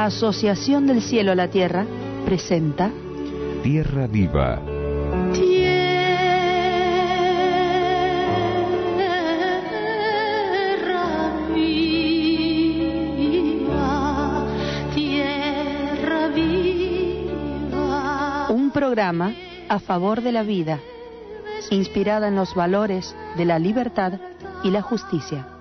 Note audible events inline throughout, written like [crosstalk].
La Asociación del Cielo a la Tierra presenta Tierra Viva. Tierra viva, tierra viva. un programa a favor de la vida, inspirada en los valores de la libertad y la justicia.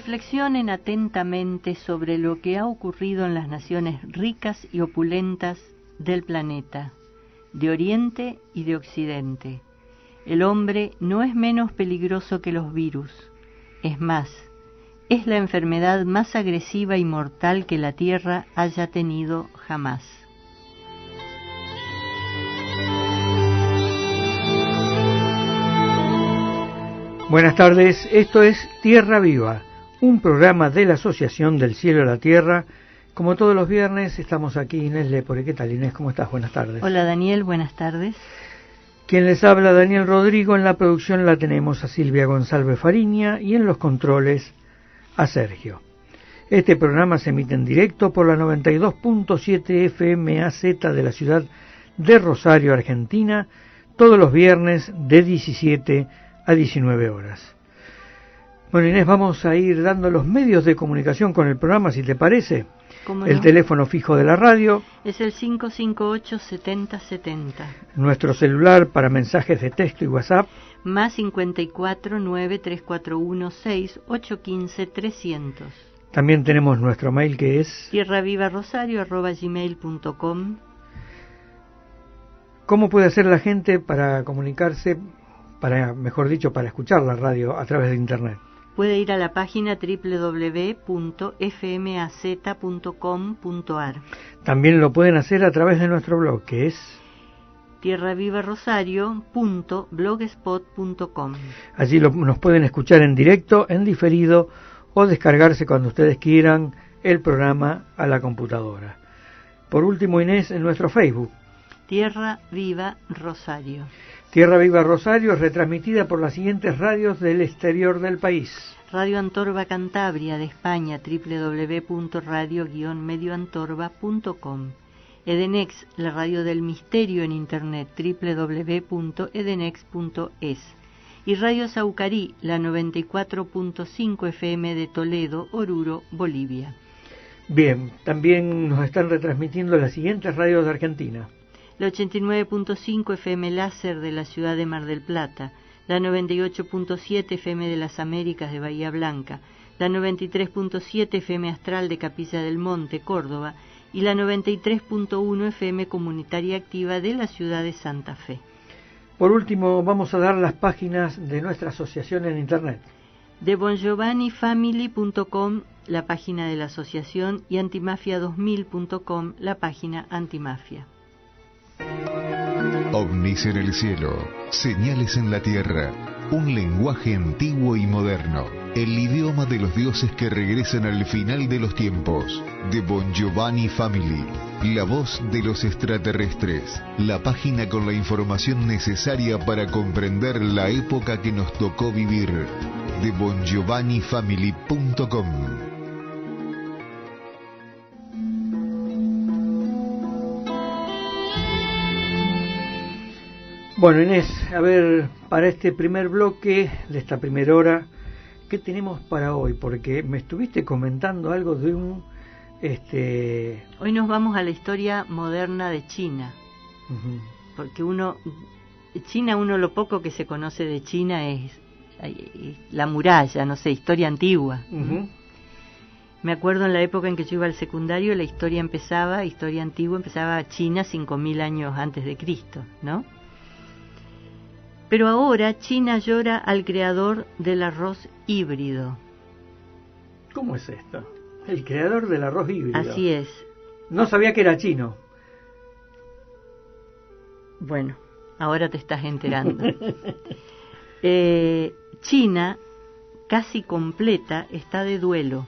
Reflexionen atentamente sobre lo que ha ocurrido en las naciones ricas y opulentas del planeta, de Oriente y de Occidente. El hombre no es menos peligroso que los virus. Es más, es la enfermedad más agresiva y mortal que la Tierra haya tenido jamás. Buenas tardes, esto es Tierra Viva, un programa de la Asociación del Cielo a la Tierra. Como todos los viernes, estamos aquí Inés Lepore. ¿Qué tal Inés? ¿Cómo estás? Buenas tardes. Hola Daniel, buenas tardes. Quien les habla, Daniel Rodrigo. En la producción la tenemos a Silvia González Fariña y en los controles a Sergio. Este programa se emite en directo por la 92.7 FM AZ de la ciudad de Rosario, Argentina, todos los viernes de 17 a 19 horas. Bueno, Inés, vamos a ir dando los medios de comunicación con el programa, si te parece. ¿Cómo El no? teléfono fijo de la radio, Es el 558-7070, nuestro celular para mensajes de texto y WhatsApp, más 54 9 341 6 815 300. también tenemos nuestro mail que es Tierra Viva Rosario arroba gmail.com. ¿Cómo puede hacer la gente para comunicarse, para, mejor dicho, para escuchar la radio a través de Internet? Puede ir a la página www.fmaz.com.ar. También lo pueden hacer a través de nuestro blog, que es, tierravivarosario.blogspot.com. allí lo- nos pueden escuchar en directo, en diferido o descargarse cuando ustedes quieran el programa a la computadora. Por último, Inés, en nuestro Facebook, Tierra Viva Rosario. Tierra Viva Rosario, es retransmitida por las siguientes radios del exterior del país. Radio Antorba Cantabria de España, www.radio-medioantorba.com. Edenex, la radio del misterio en internet, www.edenex.es. Y Radio Saucarí, la 94.5 FM de Toledo, Oruro, Bolivia. Bien, también nos están retransmitiendo las siguientes radios de Argentina. La 89.5 FM Láser de la ciudad de Mar del Plata, la 98.7 FM de las Américas de Bahía Blanca, la 93.7 FM Astral de Capilla del Monte, Córdoba, y la 93.1 FM Comunitaria Activa de la ciudad de Santa Fe. Por último, vamos a dar las páginas de nuestra asociación en Internet. De bongiovanifamily.com, la página de la asociación, y antimafia2000.com, la página antimafia. Ovnis en el cielo, señales en la tierra, un lenguaje antiguo y moderno, el idioma de los dioses que regresan al final de los tiempos, de Bon Giovanni Family, la voz de los extraterrestres, la página con la información necesaria para comprender la época que nos tocó vivir, de bongiovannifamily.com. Bueno, Inés, a ver, para este primer bloque de esta primera hora, ¿qué tenemos para hoy? Porque me estuviste comentando algo de un... Este... Hoy nos vamos a la historia moderna de China, porque uno, China, uno lo poco que se conoce de China es, la muralla, no sé, historia antigua. Ujú. Me acuerdo en la época en que yo iba al secundario, la historia empezaba, historia antigua, empezaba China 5.000 años antes de Cristo, ¿no? Pero ahora China llora al creador del arroz híbrido. ¿Cómo es esto? El creador del arroz híbrido. Así es. No sabía que era chino. Bueno, ahora te estás enterando. [laughs] Eh, China, casi completa, está de duelo.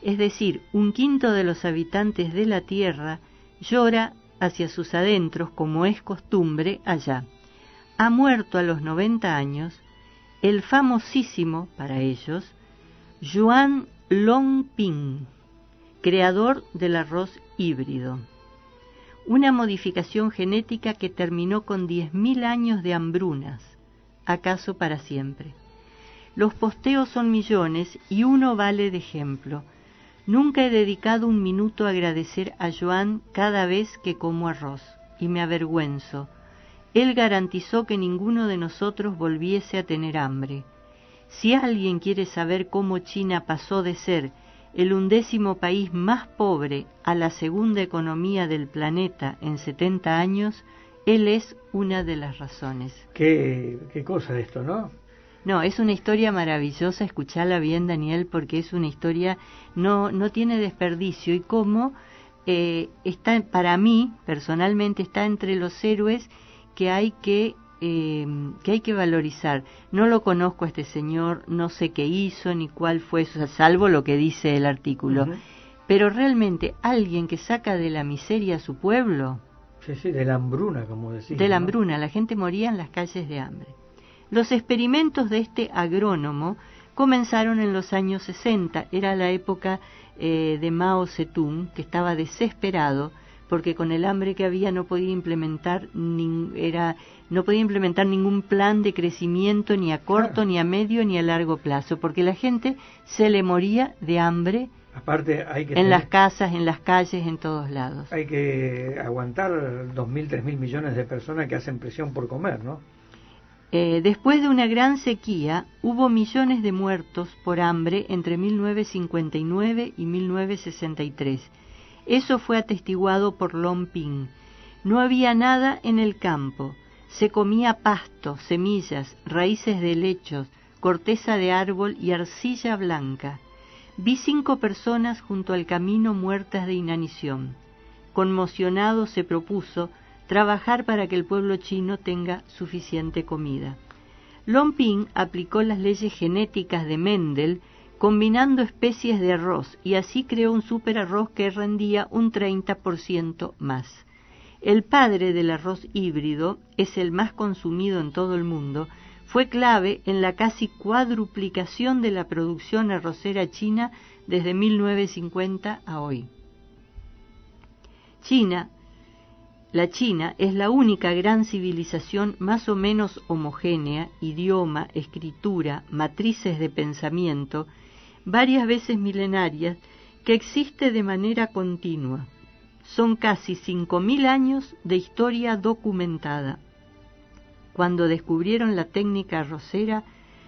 Es decir, un quinto de los habitantes de la Tierra llora hacia sus adentros como es costumbre allá. Ha muerto a los 90 años el famosísimo, para ellos, Yuan Longping, creador del arroz híbrido una modificación genética que terminó con 10.000 años de hambrunas, acaso para siempre. Los posteos son millones y uno vale de ejemplo. Nunca he dedicado un minuto a agradecer a Joan cada vez que como arroz, y me avergüenzo. Él garantizó que ninguno de nosotros volviese a tener hambre. Si alguien quiere saber cómo China pasó de ser el undécimo país más pobre a la segunda economía del planeta en 70 años, él es una de las razones. ¿Qué, qué cosa esto, ¿no? No, es una historia maravillosa, escuchala bien Daniel, porque es una historia, no, no tiene desperdicio y cómo eh, está, para mí, personalmente, está entre los héroes que hay que eh, que hay que valorizar. No lo conozco a este señor, no sé qué hizo ni cuál fue, su- salvo lo que dice el artículo. Pero realmente alguien que saca de la miseria a su pueblo, Sí, sí, de la hambruna, como decía. de la hambruna, la gente moría en las calles de hambre. Los experimentos de este agrónomo comenzaron en los años 60, era la época eh, de Mao Zedong, que estaba desesperado porque con el hambre que había no podía implementar nin- era no podía implementar ningún plan de crecimiento ni a corto Claro. ni a medio ni a largo plazo porque la gente se le moría de hambre Aparte, hay que, en tener- las casas, en las calles, en todos lados. hay que aguantar 2.000, 3.000 millones de personas que hacen presión por comer, ¿no? Eh, después de una gran sequía, hubo millones de muertos por hambre entre 1959 y 1963. Eso fue atestiguado por Lom Ping. No había nada en el campo. Se comía pasto, semillas, raíces de helechos, corteza de árbol y arcilla blanca. Vi cinco personas junto al camino muertas de inanición. Conmocionado se propuso trabajar para que el pueblo chino tenga suficiente comida. Lom Ping aplicó las leyes genéticas de Mendel combinando especies de arroz y así creó un superarroz que rendía un 30% más. El padre del arroz híbrido es el más consumido en todo el mundo, fue clave en la casi cuadruplicación de la producción arrocera china desde 1950 a hoy. China, la China es la única gran civilización más o menos homogénea, idioma, escritura, matrices de pensamiento, varias veces milenarias, que existe de manera continua. Son casi 5.000 años de historia documentada. Cuando descubrieron la técnica arrocera,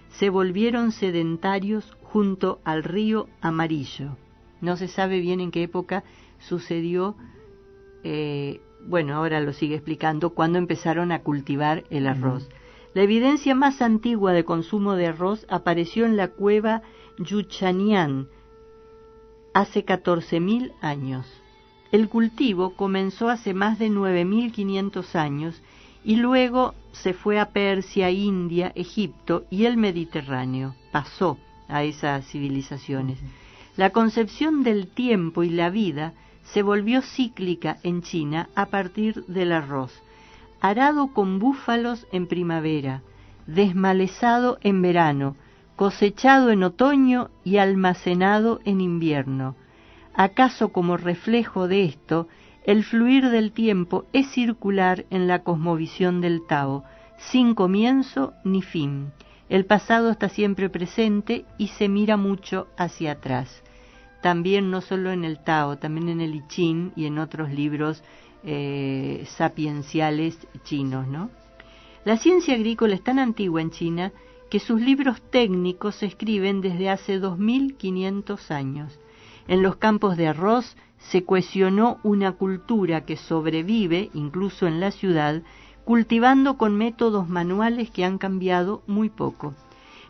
se volvieron sedentarios junto al río Amarillo. No se sabe bien en qué época sucedió, eh, bueno, ahora lo sigue explicando, cuando empezaron a cultivar el arroz. La evidencia más antigua de consumo de arroz apareció en la cueva Yuchanian hace 14.000 años. El cultivo comenzó hace más de 9.500 años y luego se fue a Persia, India, Egipto y el Mediterráneo. Pasó a esas civilizaciones. La concepción del tiempo y la vida se volvió cíclica en China a partir del arroz, arado con búfalos en primavera, desmalezado en verano, cosechado en otoño y almacenado en invierno. ¿Acaso como reflejo de esto, el fluir del tiempo es circular en la cosmovisión del Tao, sin comienzo ni fin? El pasado está siempre presente y se mira mucho hacia atrás. También no solo en el Tao, también en el I Ching y en otros libros eh, sapienciales chinos, ¿no? La ciencia agrícola es tan antigua en China que sus libros técnicos se escriben desde hace 2500 años. En los campos de arroz se cohesionó una cultura que sobrevive, incluso en la ciudad, cultivando con métodos manuales que han cambiado muy poco.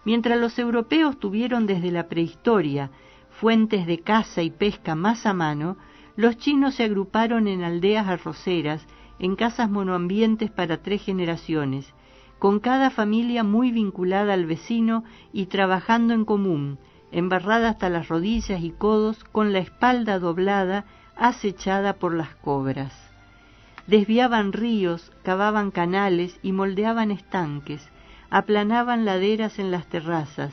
Mientras los europeos tuvieron desde la prehistoria fuentes de caza y pesca más a mano, los chinos se agruparon en aldeas arroceras, en casas monoambientes para tres generaciones, con cada familia muy vinculada al vecino y trabajando en común, embarrada hasta las rodillas y codos, con la espalda doblada, acechada por las cobras. Desviaban ríos, cavaban canales y moldeaban estanques, aplanaban laderas en las terrazas,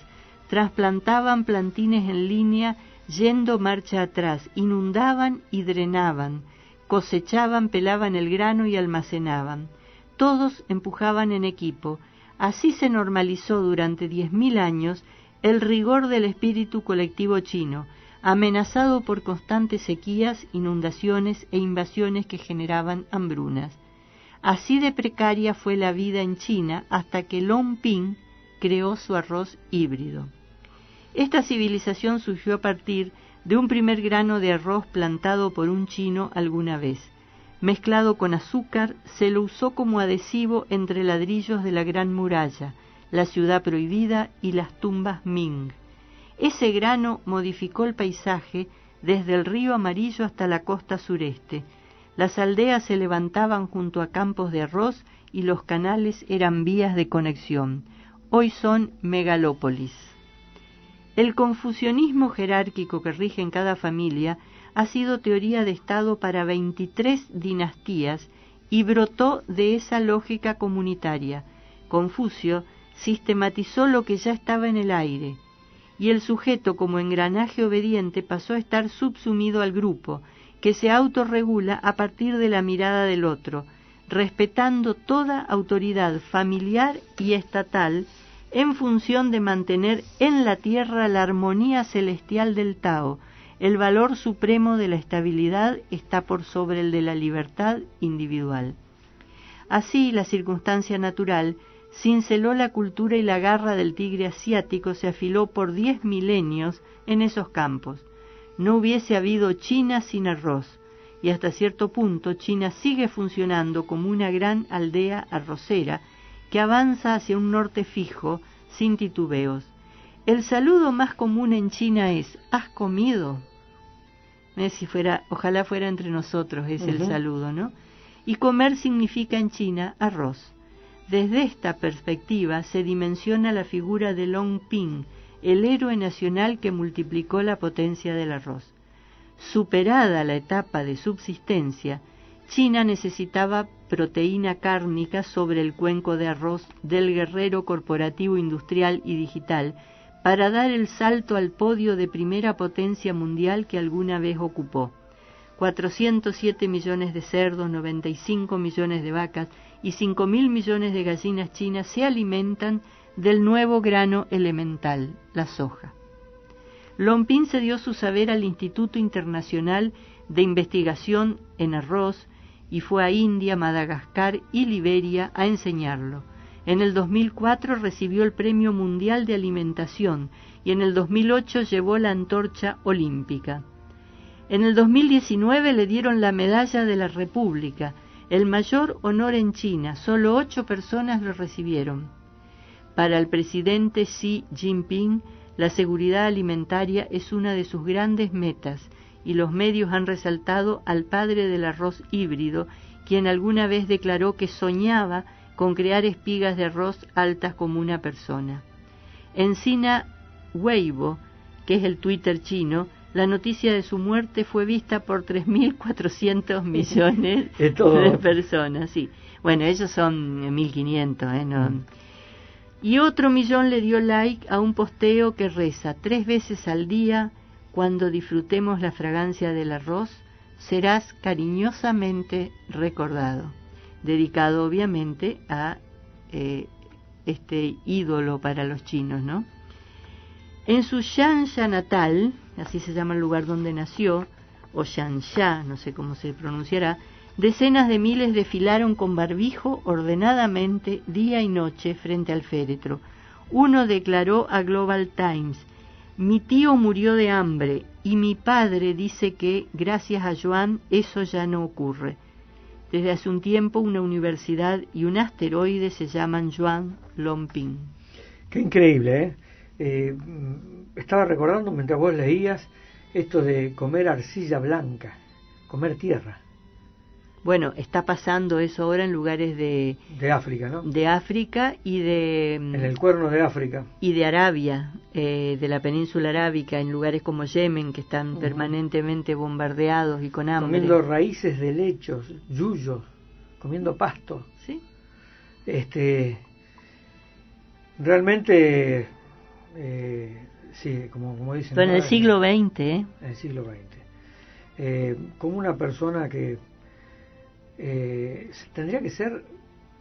trasplantaban plantines en línea yendo marcha atrás, inundaban y drenaban, cosechaban, pelaban el grano y almacenaban todos empujaban en equipo. Así se normalizó durante diez mil años el rigor del espíritu colectivo chino, amenazado por constantes sequías, inundaciones e invasiones que generaban hambrunas. Así de precaria fue la vida en China hasta que Long Ping creó su arroz híbrido. Esta civilización surgió a partir de un primer grano de arroz plantado por un chino alguna vez mezclado con azúcar, se lo usó como adhesivo entre ladrillos de la Gran Muralla, la ciudad prohibida y las tumbas Ming. Ese grano modificó el paisaje desde el río Amarillo hasta la costa sureste. Las aldeas se levantaban junto a campos de arroz y los canales eran vías de conexión. Hoy son megalópolis. El confucionismo jerárquico que rige en cada familia ha sido teoría de Estado para 23 dinastías y brotó de esa lógica comunitaria. Confucio sistematizó lo que ya estaba en el aire, y el sujeto como engranaje obediente pasó a estar subsumido al grupo, que se autorregula a partir de la mirada del otro, respetando toda autoridad familiar y estatal en función de mantener en la tierra la armonía celestial del Tao, el valor supremo de la estabilidad está por sobre el de la libertad individual. Así, la circunstancia natural cinceló la cultura y la garra del tigre asiático se afiló por diez milenios en esos campos. No hubiese habido China sin arroz, y hasta cierto punto China sigue funcionando como una gran aldea arrocera que avanza hacia un norte fijo, sin titubeos. El saludo más común en China es ¿has comido? Si fuera, ojalá fuera entre nosotros es el saludo, ¿no? Y comer significa en China arroz. Desde esta perspectiva se dimensiona la figura de Long Ping, el héroe nacional que multiplicó la potencia del arroz. Superada la etapa de subsistencia, China necesitaba proteína cárnica sobre el cuenco de arroz del guerrero corporativo industrial y digital para dar el salto al podio de primera potencia mundial que alguna vez ocupó. 407 millones de cerdos, 95 millones de vacas y 5 mil millones de gallinas chinas se alimentan del nuevo grano elemental, la soja. Lompín se dio su saber al Instituto Internacional de Investigación en Arroz y fue a India, Madagascar y Liberia a enseñarlo. En el 2004 recibió el Premio Mundial de Alimentación y en el 2008 llevó la antorcha olímpica. En el 2019 le dieron la Medalla de la República, el mayor honor en China. Solo ocho personas lo recibieron. Para el presidente Xi Jinping, la seguridad alimentaria es una de sus grandes metas y los medios han resaltado al padre del arroz híbrido, quien alguna vez declaró que soñaba con crear espigas de arroz altas como una persona. En Sina Weibo, que es el Twitter chino, la noticia de su muerte fue vista por 3.400 [laughs] millones de, personas. Sí. Bueno, ellos son 1.500, ¿eh? No. Mm. Y otro millón le dio like a un posteo que reza tres veces al día, cuando disfrutemos la fragancia del arroz, serás cariñosamente recordado. Dedicado obviamente a eh, este ídolo para los chinos, ¿no? En su Shansha natal, así se llama el lugar donde nació, o Shansha, no sé cómo se pronunciará, decenas de miles desfilaron con barbijo ordenadamente día y noche frente al féretro. Uno declaró a Global Times, mi tío murió de hambre y mi padre dice que, gracias a Joan, eso ya no ocurre. Desde hace un tiempo una universidad y un asteroide se llaman Joan Lomping. Qué increíble, ¿eh? Eh, estaba recordando mientras vos leías esto de comer arcilla blanca, comer tierra. Bueno, está pasando eso ahora en lugares de... De África, ¿no? De África y de... En el cuerno de África. Y de Arabia, eh, de la península arábica, en lugares como Yemen, que están permanentemente bombardeados y con hambre. Comiendo raíces de lechos, yuyos, comiendo pasto. Sí. Este... Realmente eh, sí, como, como dicen. Pero en el siglo XX. ¿eh? En el siglo XX. Eh, como una persona que eh, tendría que ser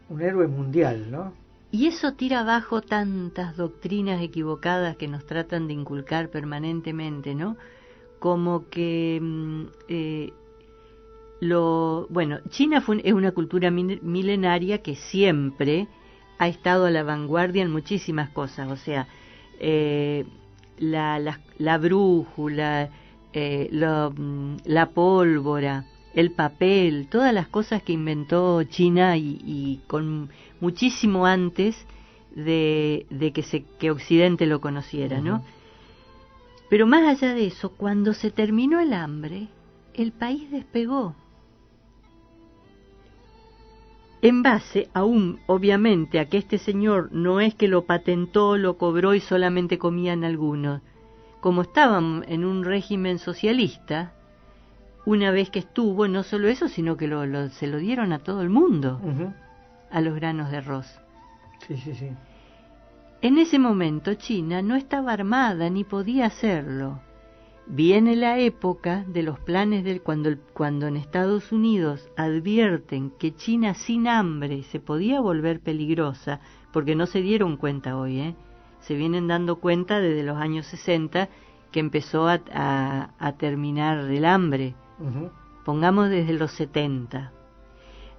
un héroe mundial, ¿no? Y eso tira abajo tantas doctrinas equivocadas que nos tratan de inculcar permanentemente, ¿no? Como que mm, eh, lo bueno, China fue, es una cultura milenaria que siempre ha estado a la vanguardia en muchísimas cosas, o sea, eh, la, la, brújula, eh, mm, la pólvora, el papel, todas las cosas que inventó China y, con muchísimo antes de, de, que, se, que Occidente lo conociera, ¿no? Pero más allá de eso, cuando se terminó el hambre, el país despegó en base aún, obviamente, a que este señor no es que lo patentó, lo cobró y solamente comían algunos. Como estaban en un régimen socialista, una vez que estuvo, no solo eso, sino que lo, se lo dieron a todo el mundo, a los granos de arroz. Sí, sí, sí. En ese momento China no estaba armada ni podía hacerlo. Viene la época de los planes del cuando, cuando en Estados Unidos advierten que China sin hambre se podía volver peligrosa, porque no se dieron cuenta hoy, ¿eh? se vienen dando cuenta desde los años 60 que empezó a, a, terminar el hambre, pongamos desde los 70.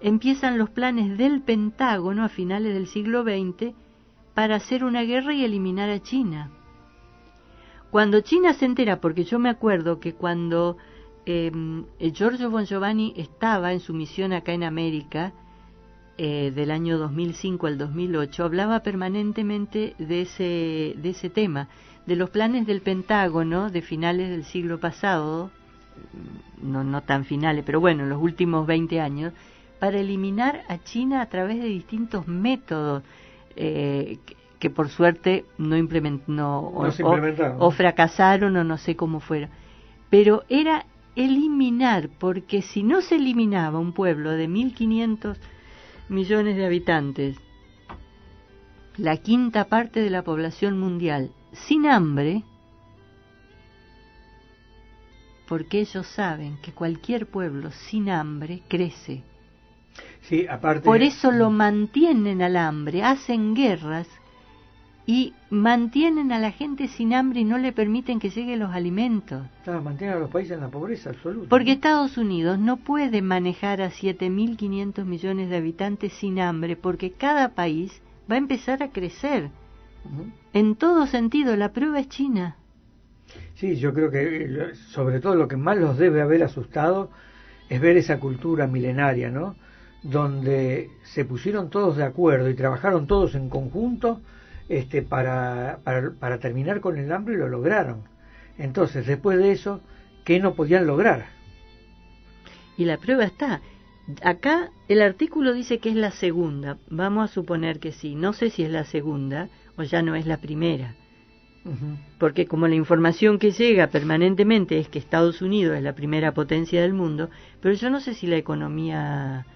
Empiezan los planes del Pentágono a finales del siglo XX para hacer una guerra y eliminar a China cuando China se entera, porque yo me acuerdo que cuando eh, Giorgio Bon Giovanni estaba en su misión acá en América, eh, del año 2005 al 2008, hablaba permanentemente de ese, de ese tema, de los planes del Pentágono de finales del siglo pasado, no, no tan finales, pero bueno, los últimos 20 años, para eliminar a China a través de distintos métodos. Eh, que por suerte no, implementó o, fracasaron o no sé cómo fuera. Pero era eliminar, porque si no se eliminaba un pueblo de 1.500 millones de habitantes, la quinta parte de la población mundial, sin hambre, porque ellos saben que cualquier pueblo sin hambre crece. Sí, aparte... Por eso lo mantienen al hambre, hacen guerras y mantienen a la gente sin hambre y no le permiten que lleguen los alimentos. Claro, mantienen a los países en la pobreza absoluta. Porque Estados Unidos no puede manejar a 7.500 millones de habitantes sin hambre, porque cada país va a empezar a crecer. En todo sentido, la prueba es China. Sí, yo creo que eh, sobre todo lo que más los debe haber asustado es ver esa cultura milenaria, ¿no? Donde se pusieron todos de acuerdo y trabajaron todos en conjunto este, para, para, terminar con el hambre y lo lograron. Entonces, después de eso, ¿qué no podían lograr? Y la prueba está. acá el artículo dice que es la segunda. Vamos a suponer que sí. No sé si es la segunda o ya no es la primera. Porque como la información que llega permanentemente es que Estados Unidos es la primera potencia del mundo, pero yo no sé si la economía...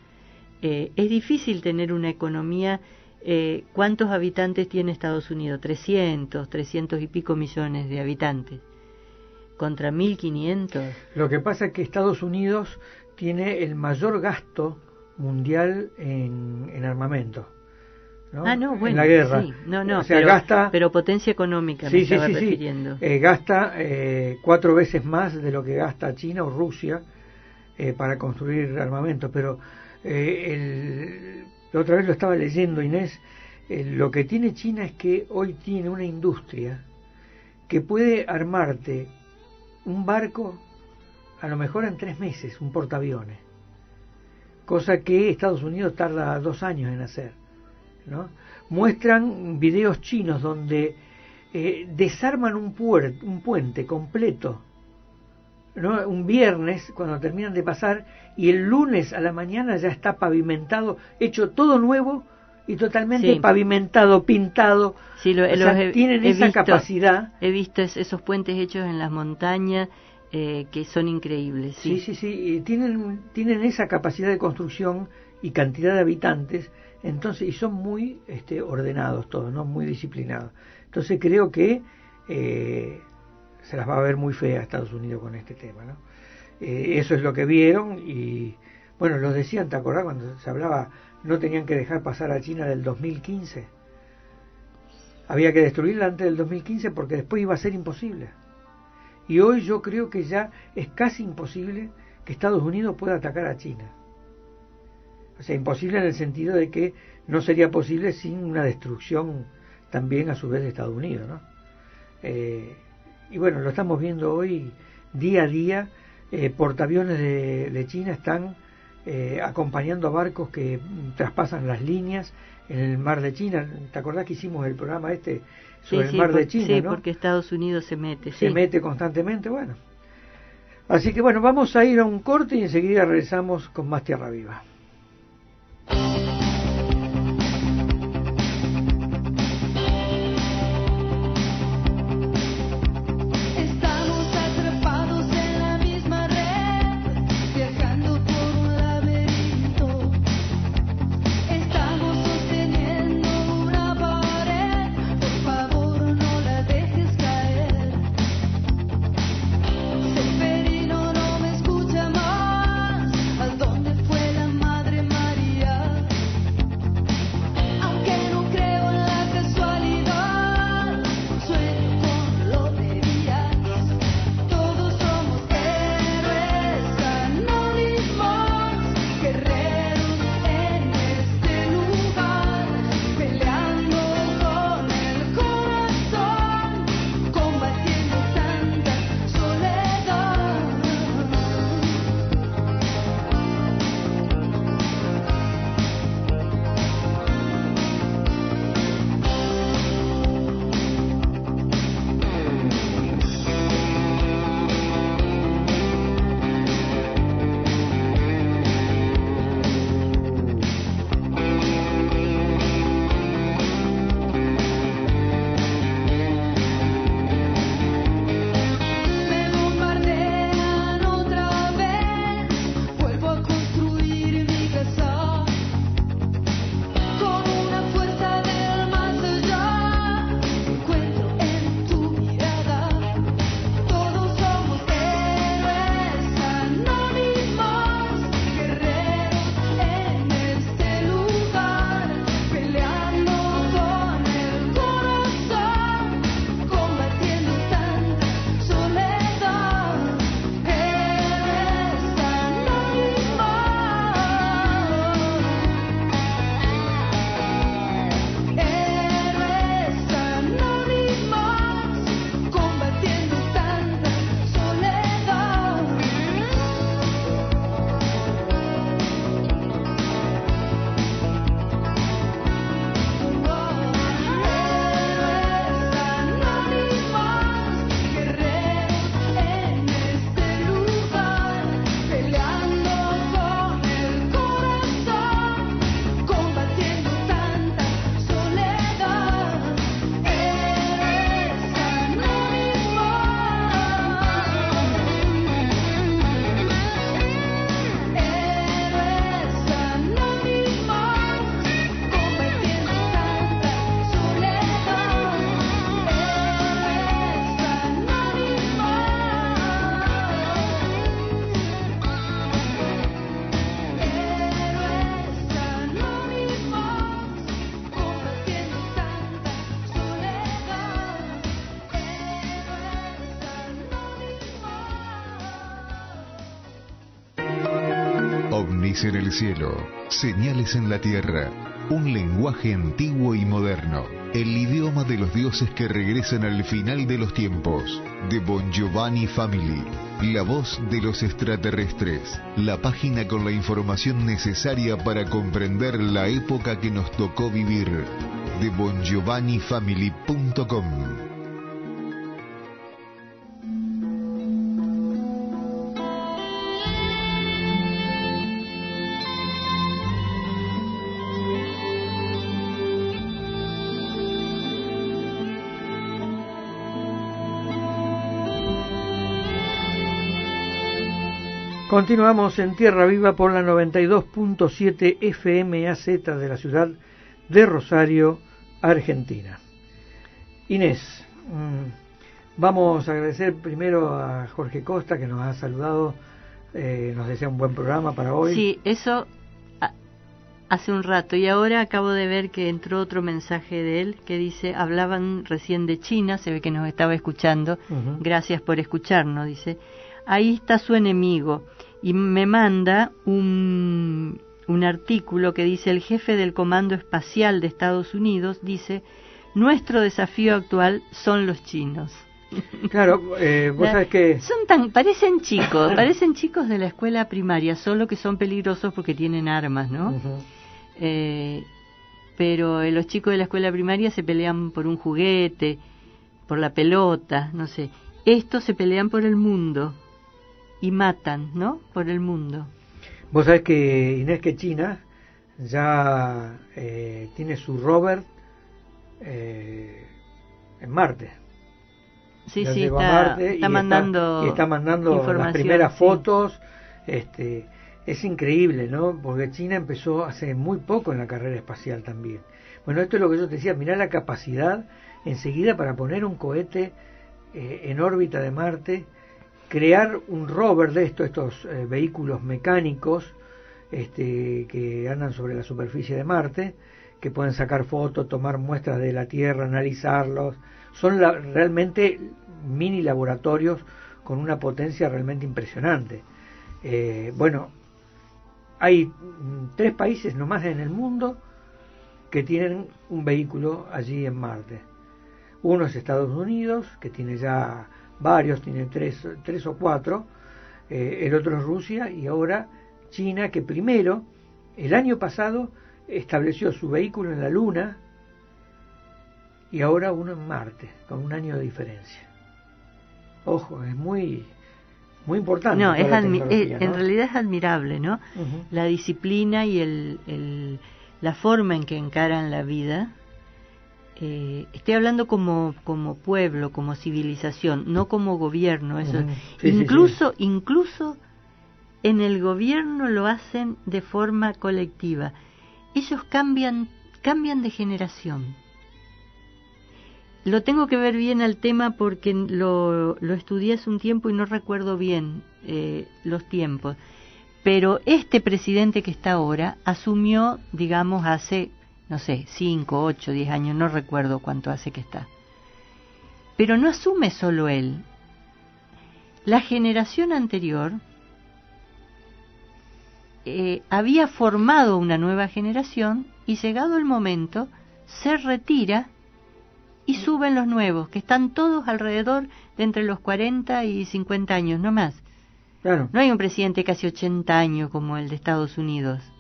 Eh, es difícil tener una economía... Eh, ¿Cuántos habitantes tiene Estados Unidos? 300, 300 y pico millones de habitantes. Contra 1.500. Lo que pasa es que Estados Unidos tiene el mayor gasto mundial en, armamento. ¿No? Ah, no, bueno, en la guerra. No, no, pero, gasta, pero potencia económica sí, me sí, refiriendo. Eh, gasta eh, cuatro veces más de lo que gasta China o Rusia eh, para construir armamento. Pero el, la otra vez lo estaba leyendo, Inés, lo que tiene China es que hoy tiene una industria que puede armarte un barco a lo mejor en tres meses un portaaviones, cosa que Estados Unidos tarda dos años en hacer. ¿No? Muestran videos chinos donde eh, desarman un, un puente completo, ¿no? un viernes cuando terminan de pasar y el lunes a la mañana ya está pavimentado, hecho todo nuevo y totalmente pavimentado, pintado. Sí, lo, tienen esa capacidad. He visto esos puentes hechos en las montañas eh, que son increíbles. Sí, sí, sí, tienen, tienen esa capacidad de construcción y cantidad de habitantes, entonces, y son muy este, ordenados todos, ¿no? Muy disciplinados. Entonces creo que eh, se las va a ver muy fea Estados Unidos con este tema, ¿no? Eh, eso es lo que vieron y, bueno, los decían, ¿te acordás cuando se hablaba, no tenían que dejar pasar a China del 2015? Había que destruirla antes del 2015 porque después iba a ser imposible. Y hoy yo creo que ya es casi imposible que Estados Unidos pueda atacar a China. O sea, imposible en el sentido de que no sería posible sin una destrucción también a su vez de Estados Unidos. ¿no? Eh, y bueno, lo estamos viendo hoy día a día. Eh, portaaviones de, China están eh, acompañando a barcos que traspasan las líneas en el mar de China. ¿Te acordás que hicimos el programa este sobre el mar de China. Sí, porque Estados Unidos se mete. Se mete constantemente, bueno. Así que bueno, vamos a ir a un corte y enseguida regresamos con más Tierra Viva. En el cielo, señales en la tierra, un lenguaje antiguo y moderno, el idioma de los dioses que regresan al final de los tiempos, de Bon Giovanni Family, la voz de los extraterrestres, la página con la información necesaria para comprender la época que nos tocó vivir, de bongiovannifamily.com. Continuamos en Tierra Viva por la 92.7 FMAZ de la ciudad de Rosario, Argentina. Inés, mm, vamos a agradecer primero a Jorge Costa que nos ha saludado, eh, nos desea un buen programa para hoy. Sí, eso hace un rato. Y ahora acabo de ver que entró otro mensaje de él que dice, hablaban recién de China, se ve que nos estaba escuchando, gracias por escucharnos, dice, ahí está su enemigo y me manda un, un artículo que dice el jefe del Comando Espacial de Estados Unidos dice nuestro desafío actual son los chinos. [laughs] Claro, eh, vos sabés que... Son tan, parecen chicos, [coughs] parecen chicos de la escuela primaria, solo que son peligrosos porque tienen armas, ¿no? eh, pero los chicos de la escuela primaria se pelean por un juguete, por la pelota, no sé. Estos se pelean por el mundo y matan, ¿no? Por el mundo. Vos sabés que Inés que China ya eh, tiene su rover eh, en Marte. Sí, sí, está, está, mandando y está mandando las primeras fotos. Este, es increíble, ¿no? Porque China empezó hace muy poco en la carrera espacial también. Bueno, esto es lo que yo te decía, mirá la capacidad enseguida para poner un cohete eh, en órbita de Marte crear un rover de estos, eh, vehículos mecánicos este, que andan sobre la superficie de Marte, que pueden sacar fotos, tomar muestras de la Tierra, analizarlos. Son realmente mini laboratorios con una potencia realmente impresionante. Eh, bueno, hay tres países nomás en el mundo que tienen un vehículo allí en Marte. Uno es Estados Unidos, que tiene ya varios, tiene tres, tres o cuatro, eh, el otro es Rusia y ahora China, que primero, el año pasado, estableció su vehículo en la Luna y ahora uno en Marte, con un año de diferencia. Ojo, es muy, muy importante. No, es en realidad es admirable, ¿no? La disciplina y el, el, la forma en que encaran la vida eh, estoy hablando como, como pueblo, como civilización, no como gobierno. Eso. incluso, incluso en el gobierno lo hacen de forma colectiva. Ellos cambian, cambian de generación. Lo tengo que ver bien al tema porque lo, lo estudié hace un tiempo y no recuerdo bien eh, los tiempos. Pero este presidente que está ahora asumió, digamos, hace no sé, 5, 8, 10 años, no recuerdo cuánto hace que está. Pero no asume solo él. La generación anterior eh, había formado una nueva generación y llegado el momento se retira y suben los nuevos, que están todos alrededor de entre los 40 y 50 años, no más. Claro. No hay un presidente casi 80 años como el de Estados Unidos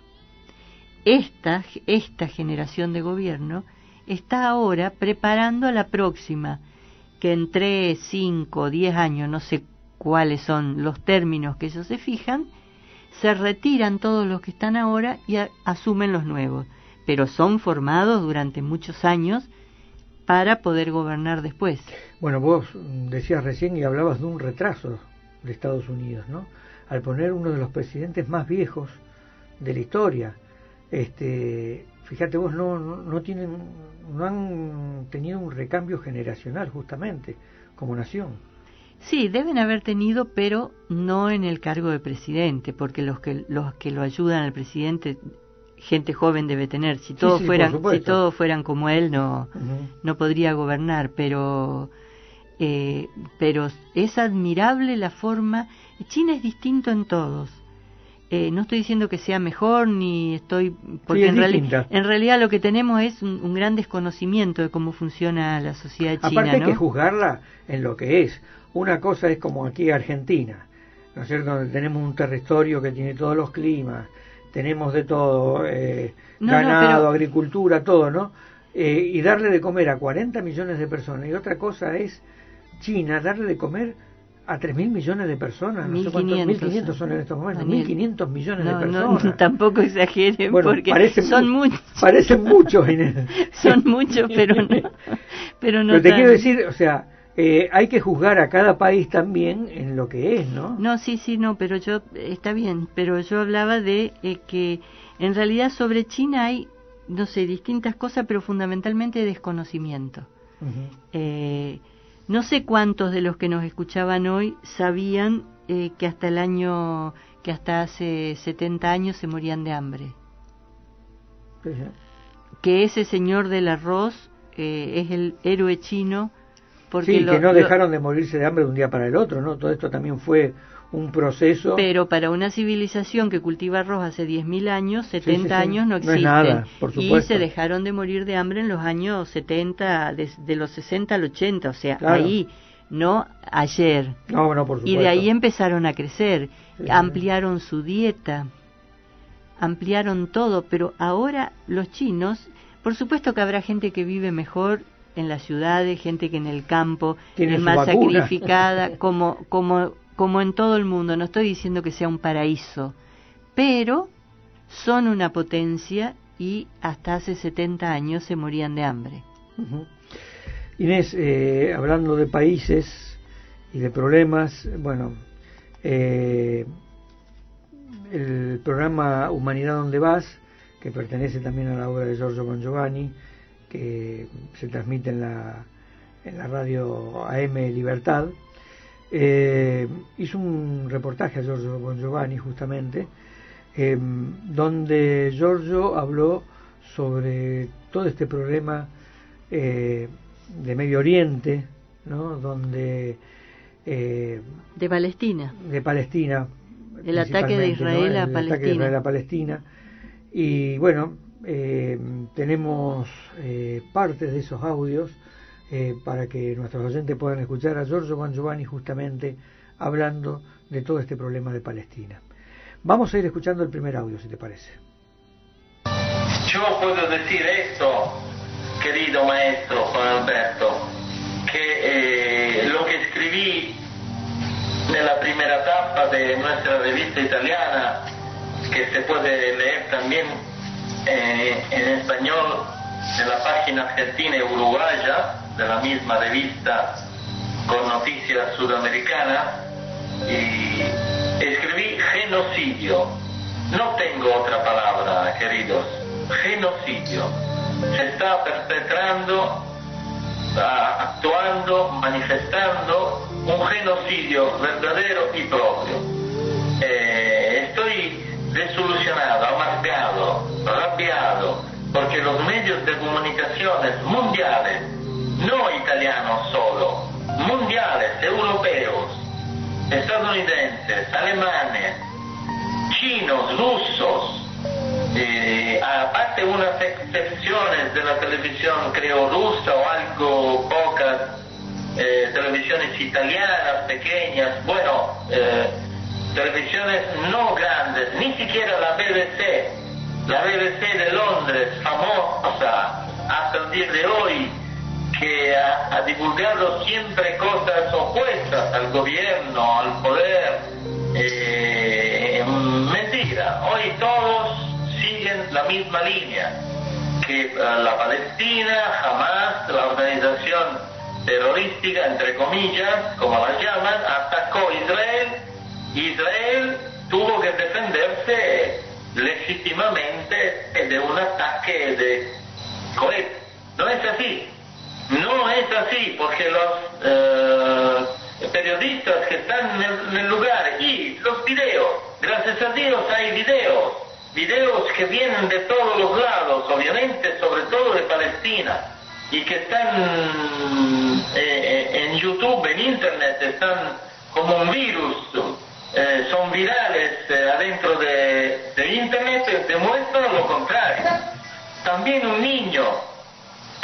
esta, esta generación de gobierno está ahora preparando a la próxima, que en tres, cinco, diez años, no sé cuáles son los términos que ellos se fijan, se retiran todos los que están ahora y asumen los nuevos, pero son formados durante muchos años para poder gobernar después. Bueno, vos decías recién y hablabas de un retraso de Estados Unidos, ¿no? Al poner uno de los presidentes más viejos de la historia, este, fíjate vos, no, no, tienen, no han tenido un recambio generacional justamente como nación. Sí, deben haber tenido, pero no en el cargo de presidente, porque los que los que lo ayudan al presidente, gente joven debe tener. Si todos fueran, si todos fueran como él, no no podría gobernar. Pero eh, pero es admirable la forma. China es distinto en todos eh, no estoy diciendo que sea mejor ni estoy porque es en, reali- en realidad lo que tenemos es un, un gran desconocimiento de cómo funciona la sociedad china, Aparte hay ¿no? que juzgarla en lo que es. Una cosa es como aquí Argentina, ¿no es cierto? Donde tenemos un territorio que tiene todos los climas, tenemos de todo, eh, No, no, ganado, pero- agricultura, todo, ¿no? Eh, y darle de comer a 40 millones de personas. Y otra cosa es China, darle de comer a 3 mil millones de personas. No sé cuántos, 1500 1.500 son en estos momentos, Daniel. 1.500 millones no, de no, personas. [laughs] tampoco exageren Bueno, porque parecen son mu- muchos, [laughs] Parecen muchos, Inés. [laughs] son muchos, pero no, pero no Pero te tan- quiero decir, o sea, eh, hay que juzgar a cada país también en lo que es, ¿no? No, sí, sí, no, pero yo, está bien, pero yo hablaba de eh, que en realidad sobre China hay, no sé, distintas cosas, pero fundamentalmente desconocimiento. Eh, no sé cuántos de los que nos escuchaban hoy sabían eh, que hasta el año, que hasta hace 70 años se morían de hambre. Que ese señor del arroz eh, es el héroe chino porque Sí, lo- que no lo- dejaron de morirse de hambre de un día para el otro, ¿no? Todo esto también fue un proceso. Pero para una civilización que cultiva arroz hace 10.000 años, 70 sí, sí. años no existen. nada, por y se dejaron de morir de hambre en los años 70, de, de los 60 al 80, o sea, Claro. ahí, no ayer. No, no, por Y supuesto. de ahí empezaron a crecer, ampliaron su dieta, ampliaron todo, pero ahora los chinos, por supuesto que habrá gente que vive mejor en las ciudades, gente que en el campo es más vacuna. sacrificada, [laughs] como, como, como en todo el mundo. No estoy diciendo que sea un paraíso, pero son una potencia y hasta hace 70 años se morían de hambre. Inés, eh, hablando de países y de problemas, bueno, eh, el programa Humanidad Donde Vas, que pertenece también a la obra de Giorgio Bon Giovanni, que se transmite en la, en la radio AM Libertad, eh, hizo un reportaje a Giorgio Bon Giovanni justamente, eh, donde Giorgio habló sobre todo este problema eh, de Medio Oriente, ¿no? donde eh, De Palestina. de Palestina. El ataque de Israel ¿no? a El ataque de Palestina. Israel a Palestina. Y bueno, eh, tenemos eh, partes de esos audios eh, para que nuestros oyentes puedan escuchar a Giorgio Bon Giovanni justamente hablando de todo este problema de Palestina. Vamos a ir escuchando el primer audio, si te parece. Yo puedo decir esto, querido maestro Juan Alberto, que eh, lo que escribí en la primera etapa de nuestra revista italiana, que se puede leer también eh, en español en la página argentina y uruguaya de la misma revista con noticias sudamericanas, y escribí genocidio. No tengo otra palabra, queridos. Genocidio. Se está perpetrando, ah, actuando, manifestando un genocidio verdadero y propio. Eh, estoy desilusionado, amargado, rabiado, porque los medios de comunicaciones mundiales, no italianos solo, mundiales, europeos, estadounidenses, alemanes, chinos, rusos, eh, aparte unas excepciones de la televisión creo rusa o algo pocas eh, televisiones italianas pequeñas, bueno, eh, televisiones no grandes, ni siquiera la BBC, la BBC de Londres, famosa hasta el día de hoy, que ha divulgado siempre cosas opuestas al gobierno, al poder. Eh, mentira, hoy todos siguen la misma línea, que la Palestina jamás, la organización terrorística, entre comillas, como la llaman, atacó a Israel, Israel tuvo que defenderse legítimamente de un ataque de cohete. No es así. No es así, porque los eh, periodistas que están en el, lugar y los videos, gracias a Dios hay videos, videos que vienen de todos los lados, obviamente, sobre todo de Palestina, y que están eh, en YouTube, en Internet, están como un virus eh, son virales eh, adentro de, de Internet demuestran lo contrario. También un niño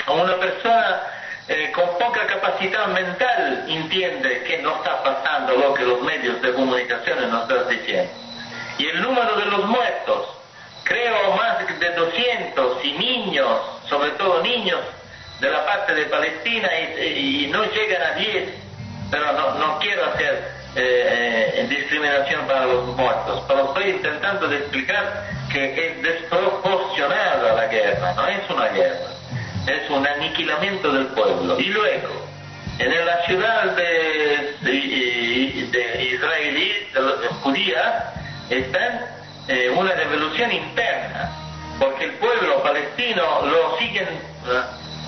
o una persona eh, con poca capacidad mental entiende que no está pasando lo que los medios de comunicación nos están diciendo. Y el número de los muertos, creo más de 200 y niños, sobre todo niños de la parte de Palestina y, no llegan a 10, pero no, no quiero hacer eh, discriminación para los muertos, pero estoy intentando explicar que es desproporcionada la guerra, no es una guerra, es un aniquilamiento del pueblo. Y luego, en la ciudad de, de, israelí, de, judía, está eh, una revolución interna, porque el pueblo palestino lo siguen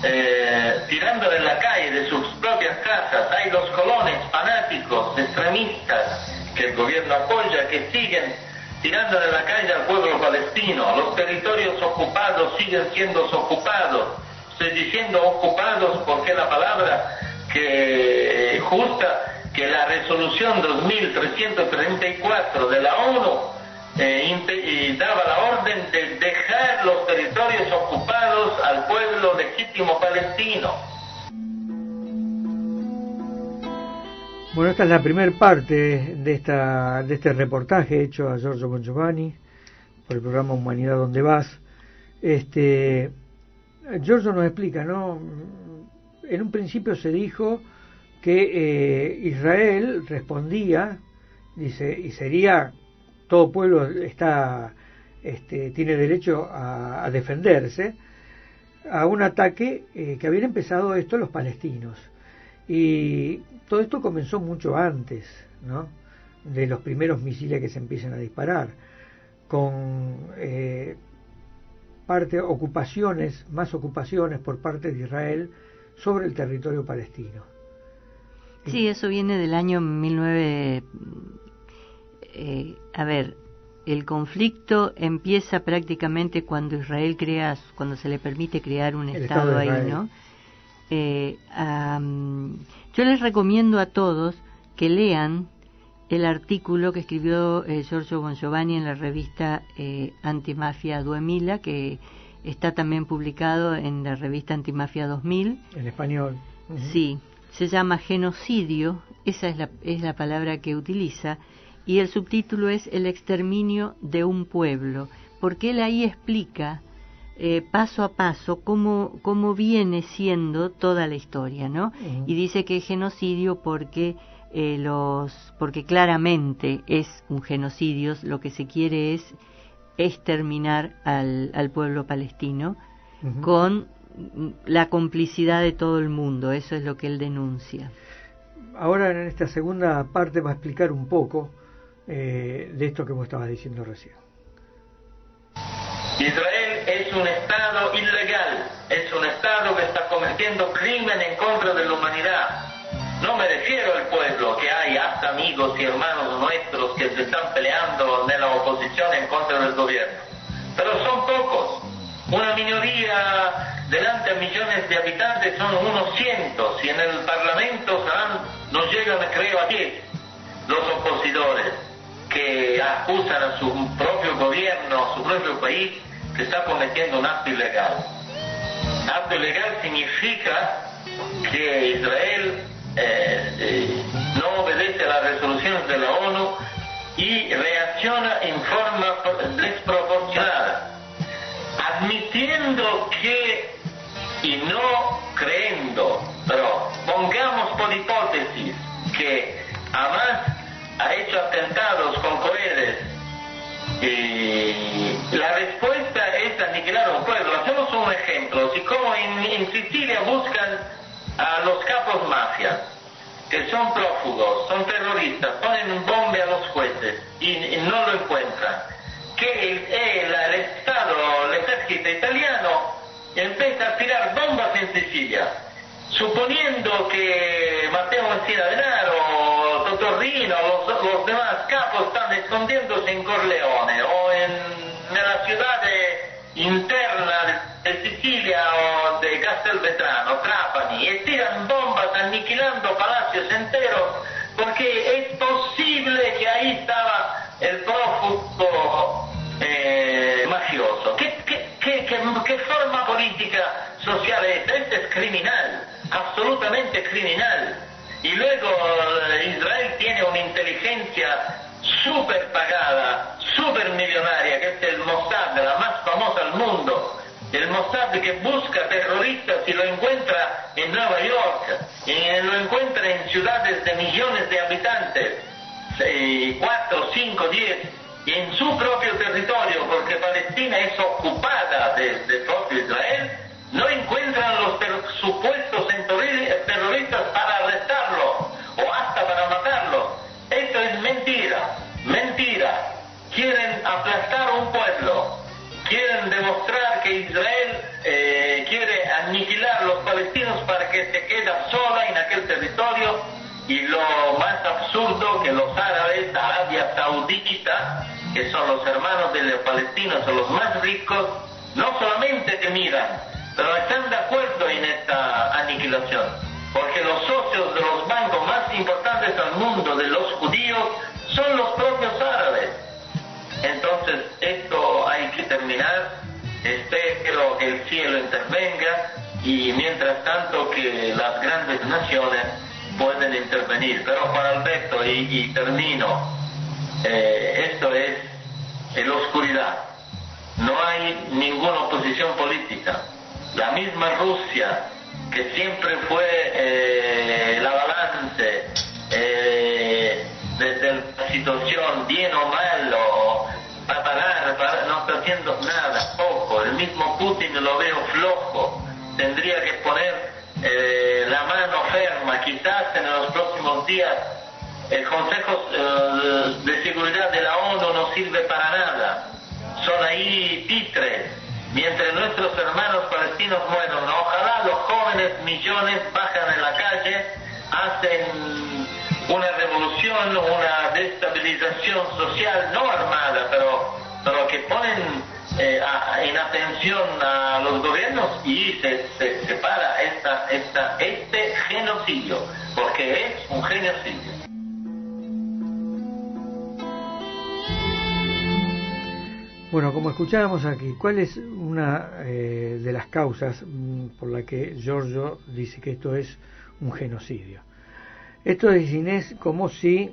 eh, tirando en la calle de sus propias casas. Hay los colones fanáticos, extremistas, que el gobierno apoya, que siguen tirando en la calle al pueblo palestino. Los territorios ocupados siguen siendo ocupados. Diciendo ocupados porque la palabra que justa que la resolución 2334 de la ONU eh, daba la orden de dejar los territorios ocupados al pueblo legítimo palestino. Bueno, esta es la primera parte de, esta, de este reportaje hecho a Giorgio Bongiovanni por el programa Humanidad Donde Vas. Este, Giorgio nos explica, ¿no? En un principio se dijo que eh, Israel respondía, dice, y sería todo pueblo está, este, tiene derecho a, defenderse, a un ataque eh, que habían empezado esto los palestinos. Y todo esto comenzó mucho antes, ¿no? De los primeros misiles que se empiezan a disparar, con eh, parte, ocupaciones, más ocupaciones por parte de Israel sobre el territorio palestino. Sí, eso viene del año 19 eh, a ver, el conflicto empieza prácticamente cuando Israel crea, cuando se le permite crear un Estado, ahí, ¿no? Eh, yo les recomiendo a todos que lean el artículo que escribió eh, Giorgio Bongiovanni en la revista eh, Antimafia Duemila, que está también publicado en la revista Antimafia 2000. En español. Sí, se llama genocidio, esa es la, es la palabra que utiliza, y el subtítulo es El exterminio de un pueblo, porque él ahí explica eh, paso a paso cómo, cómo viene siendo toda la historia, ¿no? Y dice que es genocidio porque eh, los porque claramente es un genocidio, lo que se quiere es exterminar al, al pueblo palestino con la complicidad de todo el mundo, eso es lo que él denuncia. Ahora en esta segunda parte va a explicar un poco eh, de esto que vos estabas diciendo recién. Israel es un Estado ilegal, es un Estado que está cometiendo crimen en contra de la humanidad. No me refiero al pueblo, que hay hasta amigos y hermanos nuestros que se están peleando en la oposición en contra del gobierno. Pero son pocos. Una minoría delante de millones de habitantes son unos cientos y en el Parlamento no llegan, creo, a diez los opositores que acusan a su propio gobierno, a su propio país, que está cometiendo un acto ilegal. Acto ilegal significa que Israel eh, eh, no obedece las resoluciones de la ONU y reacciona en forma desproporcionada, admitiendo que, y no creyendo, pero pongamos por hipótesis que Hamas ha hecho atentados con cohetes y la respuesta es aniquilar un pueblo. Hacemos un ejemplo. Si como en, Sicilia buscan a los capos mafias, que son prófugos, son terroristas, ponen un bombe a los jueces y, no lo encuentran, que el, el, Estado, el ejército italiano empieza a tirar bombas en Sicilia, suponiendo que Mateo Messina Denaro Torrino, los, los, demás capos están escondiéndose en Corleone o en, en la ciudad interna de Sicilia o de Castelvetrano, Trapani, y tiran bombas aniquilando palacios enteros porque es posible que ahí estaba el prófugo eh, mafioso. ¿Qué, qué, qué, qué, forma política social es? Este es criminal, absolutamente criminal. Y luego eh, Israel tiene una inteligencia super pagada, super millonaria, que es el Mossad, la más famosa del mundo. El Mossad que busca terroristas y lo encuentra en Nueva York, y lo encuentra en ciudades de millones de habitantes, 4, 5, 10, y en su propio territorio, porque Palestina es ocupada desde propio Israel, no encuentran los supuestos terroristas para arrestarlo o hasta para matarlo. Esto es mentira, mentira. Quieren aplastar un pueblo, quieren demostrar que Israel eh, quiere aniquilar a los palestinos para que se quede sola en aquel territorio y lo más absurdo que los árabes, Arabia Saudita, que son los hermanos de los palestinos, son los más ricos, no solamente te miran, pero están de acuerdo en esta aniquilación, porque los socios de los bancos más importantes del mundo de los judíos son los propios árabes. Entonces, esto hay que terminar, espero que el cielo intervenga y mientras tanto que las grandes naciones pueden intervenir. Pero para Alberto, y, y termino, eh, esto es la oscuridad. No hay ninguna oposición política. La misma Rusia, que siempre fue eh, la balance eh, desde la situación bien o mal, o para parar, no está haciendo nada, poco. El mismo Putin lo veo flojo. Tendría que poner eh, la mano ferma, quizás en los próximos días el Consejo eh, de Seguridad de la ONU no sirve para nada, son ahí titres, mientras nuestros hermanos palestinos mueren. Ojalá los jóvenes millones bajan en la calle, hacen una revolución, una destabilización social, no armada, pero, pero que ponen eh, en atención a los gobiernos y se, se esta, esta, este genocidio, porque es un genocidio. Bueno, como escuchábamos aquí, ¿cuál es una eh, de las causas mm, por la que Giorgio dice que esto es un genocidio? Esto es, Inés, como si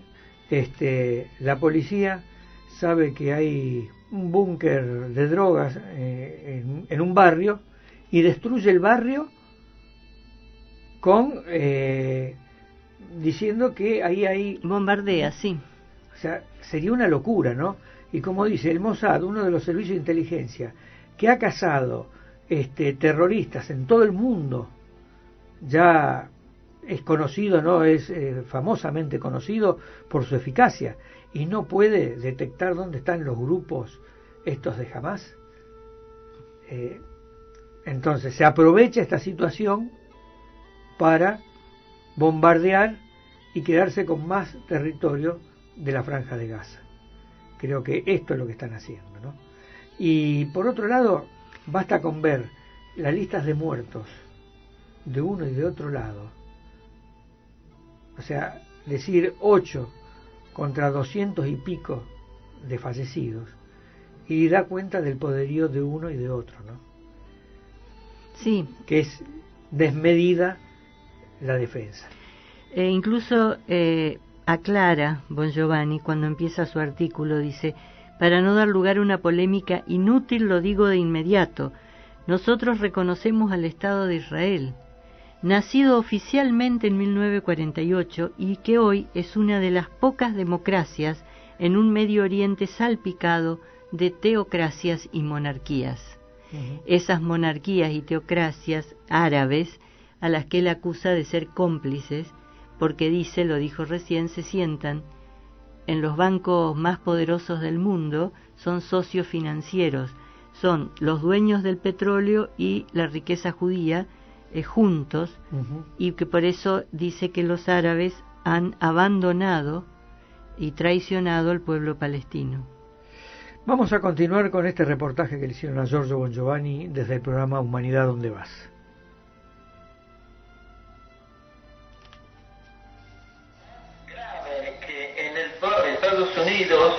este, la policía sabe que hay un búnker de drogas eh, en, un barrio y destruye el barrio con eh, diciendo que ahí hay bombardea, sí. O sea, sería una locura, ¿no? Y como dice el Mossad, uno de los servicios de inteligencia que ha cazado este, terroristas en todo el mundo, ya es conocido, no es eh, famosamente conocido por su eficacia y no puede detectar dónde están los grupos estos de jamás. Eh, entonces se aprovecha esta situación para bombardear y quedarse con más territorio de la franja de Gaza. Creo que esto es lo que están haciendo. ¿no? Y por otro lado, basta con ver las listas de muertos de uno y de otro lado. O sea, decir 8 contra 200 y pico de fallecidos y da cuenta del poderío de uno y de otro, ¿no? Sí. Que es desmedida la defensa. E incluso eh, aclara Bon Giovanni cuando empieza su artículo, dice, para no dar lugar a una polémica inútil lo digo de inmediato, nosotros reconocemos al Estado de Israel, nacido oficialmente en 1948 y que hoy es una de las pocas democracias en un Medio Oriente salpicado de teocracias y monarquías. Esas monarquías y teocracias árabes a las que él acusa de ser cómplices, porque dice, lo dijo recién, se sientan en los bancos más poderosos del mundo, son socios financieros, son los dueños del petróleo y la riqueza judía, eh, juntos y que por eso dice que los árabes han abandonado y traicionado al pueblo palestino. Vamos a continuar con este reportaje que le hicieron a Giorgio Bon Giovanni desde el programa Humanidad donde vas. Estados Unidos,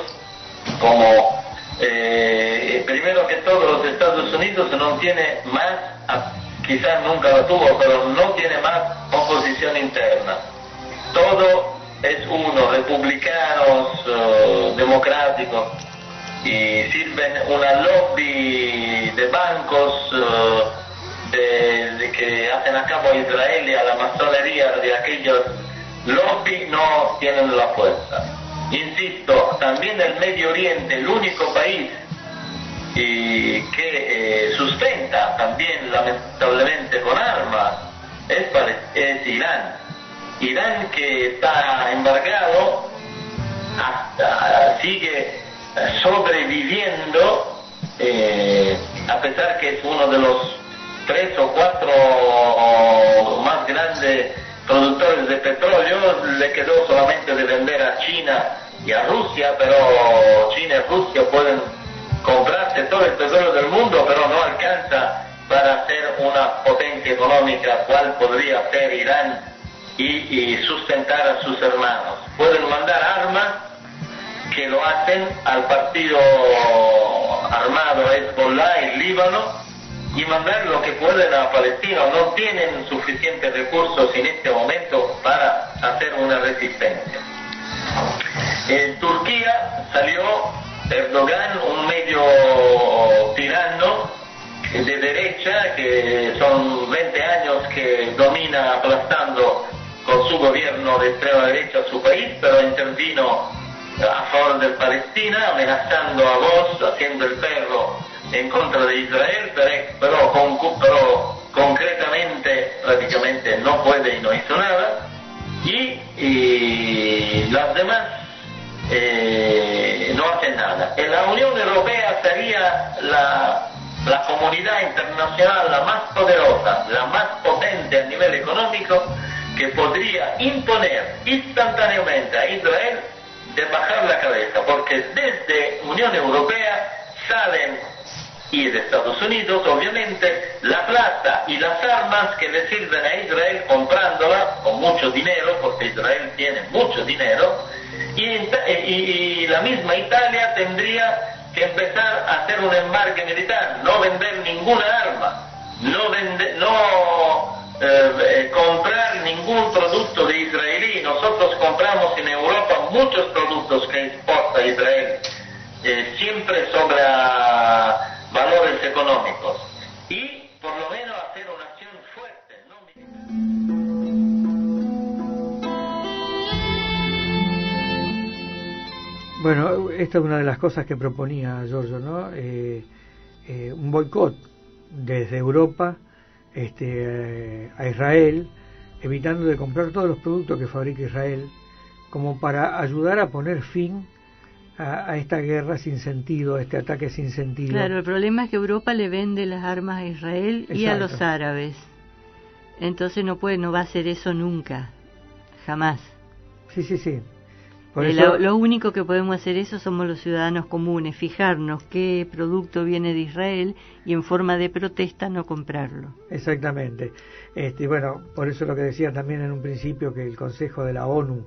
como eh, primero que todo los Estados Unidos no tiene más, quizás nunca lo tuvo, pero no tiene más oposición interna. Todo es uno, republicanos, eh, democráticos, y sirven una lobby de bancos eh, que hacen a cabo a Israel y a la masonería de aquellos lobby no tienen la fuerza. Insisto, también el Medio Oriente, el único país y que eh, sustenta también lamentablemente con armas, es, es Irán. Irán que está embargado, hasta sigue sobreviviendo, eh, a pesar que es uno de los tres o cuatro más grandes productores de petróleo, le quedó solamente de vender a China y a Rusia, pero China y Rusia pueden comprarse todo el petróleo del mundo, pero no alcanza para ser una potencia económica, cual podría ser Irán y, y sustentar a sus hermanos. Pueden mandar armas que lo hacen al partido armado Hezbollah en Líbano y mandar lo que pueden a Palestina. No tienen suficientes recursos en este momento para hacer una resistencia. En Turquía salió Erdogan, un medio tirano de derecha, que son 20 años que domina aplastando con su gobierno de extrema derecha su país, pero intervino a favor de Palestina, amenazando a vos, haciendo el perro en contra de Israel, pero, pero, concretamente prácticamente no puede y no hizo nada. Y, las demás eh, no hacen nada. En la Unión Europea sería la, la comunidad internacional la más poderosa, la más potente a nivel económico, que podría imponer instantáneamente a Israel de bajar la cabeza, porque desde Unión Europea salen, y de Estados Unidos, obviamente, la plata y las armas que le sirven a Israel comprándola con mucho dinero, porque Israel tiene mucho dinero, y, y, la misma Italia tendría que empezar a hacer un embarque militar, no vender ninguna arma, no, vende, no eh, eh, comprar ningún producto de israelí. Nosotros compramos en Europa muchos productos que exporta Israel, eh, siempre sobre valores económicos. Y por lo menos hacer una acción fuerte. Bueno, esta es una de las cosas que proponía Giorgio, ¿no? un boicot desde Europa este, a Israel, evitando de comprar todos los productos que fabrica Israel, como para ayudar a poner fin a, esta guerra sin sentido, a este ataque sin sentido. Claro, el problema es que Europa le vende las armas a Israel y a los árabes. Entonces no puede, no va a hacer eso nunca, jamás. Sí, sí, sí. Eh, lo, único que podemos hacer eso somos los ciudadanos comunes, fijarnos qué producto viene de Israel y en forma de protesta no comprarlo. Exactamente. Este, bueno, por eso lo que decía también en un principio que el Consejo de la ONU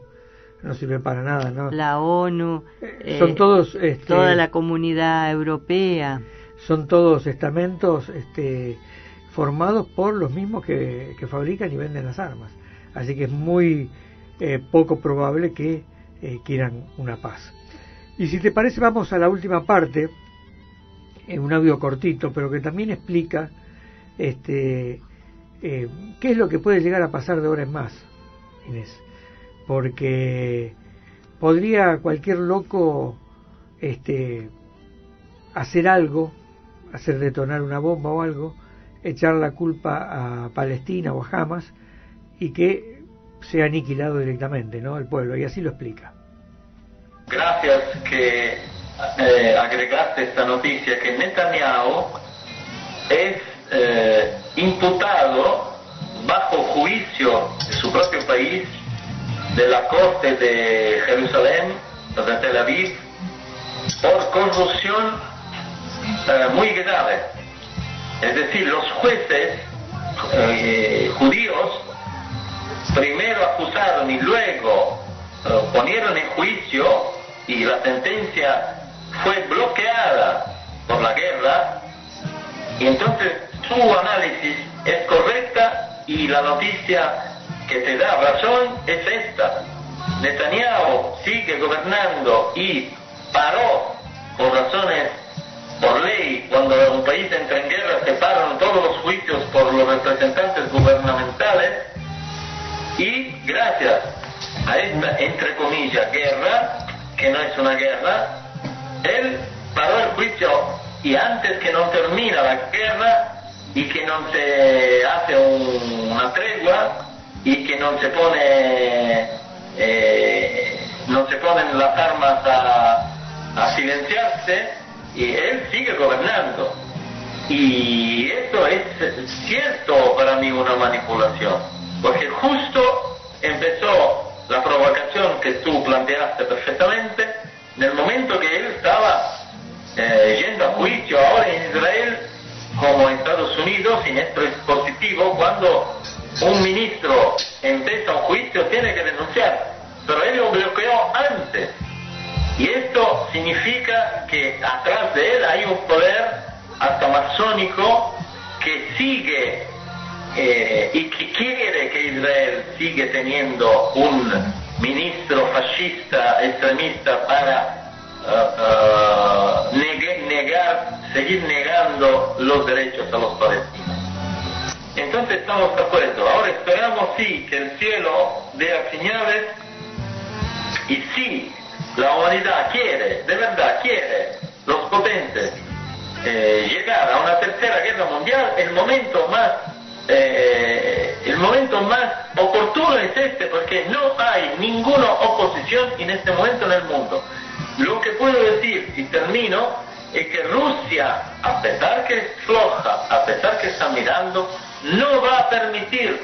no sirve para nada, ¿no? La ONU, eh, son todos este, toda la comunidad europea, son todos estamentos este, formados por los mismos que, fabrican y venden las armas. Así que es muy eh, poco probable que eh, quieran una paz. Y si te parece, vamos a la última parte, en un audio cortito, pero que también explica este, eh, qué es lo que puede llegar a pasar de ahora en más, Inés. Porque podría cualquier loco este, hacer algo, hacer detonar una bomba o algo, echar la culpa a Palestina o a Hamas y que sea aniquilado directamente, ¿no? El pueblo, y así lo explica. Gracias que eh, agregaste esta noticia que Netanyahu es eh, imputado bajo juicio de su propio país, de la corte de Jerusalén, de Tel Aviv, por corrupción eh, muy grave. Es decir, los jueces judíos primero acusaron y luego eh, ponieron en juicio y la sentencia fue bloqueada por la guerra, y entonces su análisis es correcta y la noticia que te da razón es esta. Netanyahu sigue gobernando y paró por razones, por ley, cuando un país entra en guerra se paran todos los juicios por los representantes gubernamentales y gracias a esta, entre comillas, guerra, que no es una guerra, él paró el juicio y antes que no termina la guerra y que no se hace una tregua y que no se pone eh, ponen las armas a, silenciarse y él sigue gobernando. Y esto es cierto para mí una manipulación porque justo empezó la provocación que tú planteaste perfectamente en el momento que él estaba eh, yendo a juicio ahora en Israel como en Estados Unidos, y esto es positivo, cuando un ministro empieza un juicio tiene que denunciar, pero él lo bloqueó antes. Y esto significa que atrás de él hay un poder hasta masónico que sigue eh, y que quiere que Israel siga teniendo un ministro fascista, extremista para uh, negar, seguir negando los derechos a los palestinos. Entonces estamos de acuerdo. Ahora esperamos sí que el cielo dé señales y si la humanidad quiere, de verdad quiere, los potentes, eh, llegar a una tercera guerra mundial, el momento más eh, el momento más oportuno es este porque no hay ninguna oposición en este momento en el mundo. Lo que puedo decir, y termino, es que Rusia, a pesar que es floja, a pesar que está mirando, no va a permitir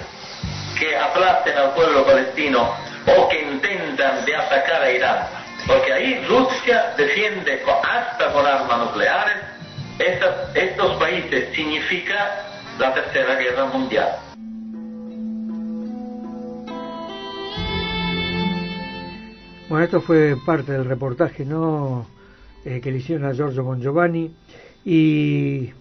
que aplasten al pueblo palestino o que intentan de atacar a Irán. Porque ahí Rusia defiende hasta con armas nucleares estos países. Significa la Tercera Guerra Mundial. Bueno, esto fue parte del reportaje. Eh, que le hicieron a Giorgio y...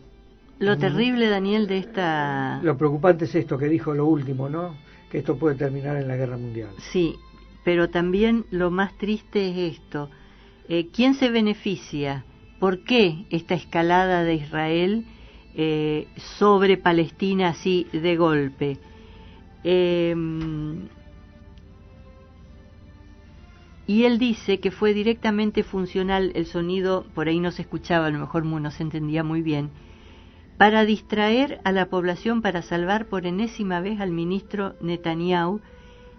Lo terrible, Daniel, de esta... Lo preocupante es esto que dijo lo último, ¿no? Que esto puede terminar en la guerra mundial. Sí, pero también lo más triste es esto. Eh, ¿Quién se beneficia? ¿Por qué esta escalada de Israel eh, sobre Palestina así de golpe. Em, y él dice que fue directamente funcional el sonido, por ahí no se escuchaba, a lo mejor no se entendía muy bien, para distraer a la población para salvar por enésima vez al ministro Netanyahu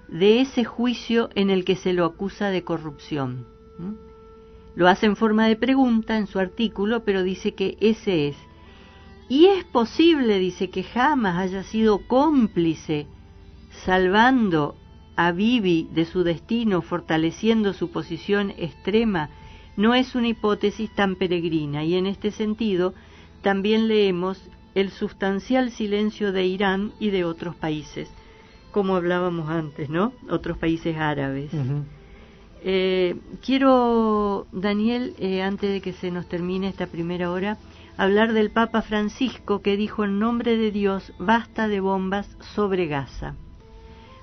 de ese juicio en el que se lo acusa de corrupción. Lo hace en forma de pregunta en su artículo, pero dice que ese es y es posible, dice, que jamás haya sido cómplice, salvando a Bibi de su destino, fortaleciendo su posición extrema, no es una hipótesis tan peregrina, y en este sentido también leemos el sustancial silencio de Irán y de otros países, como hablábamos antes, ¿no? Otros países árabes. Eh, quiero, Daniel, eh, antes de que se nos termine esta primera hora, hablar del Papa Francisco que dijo en nombre de Dios basta de bombas sobre Gaza.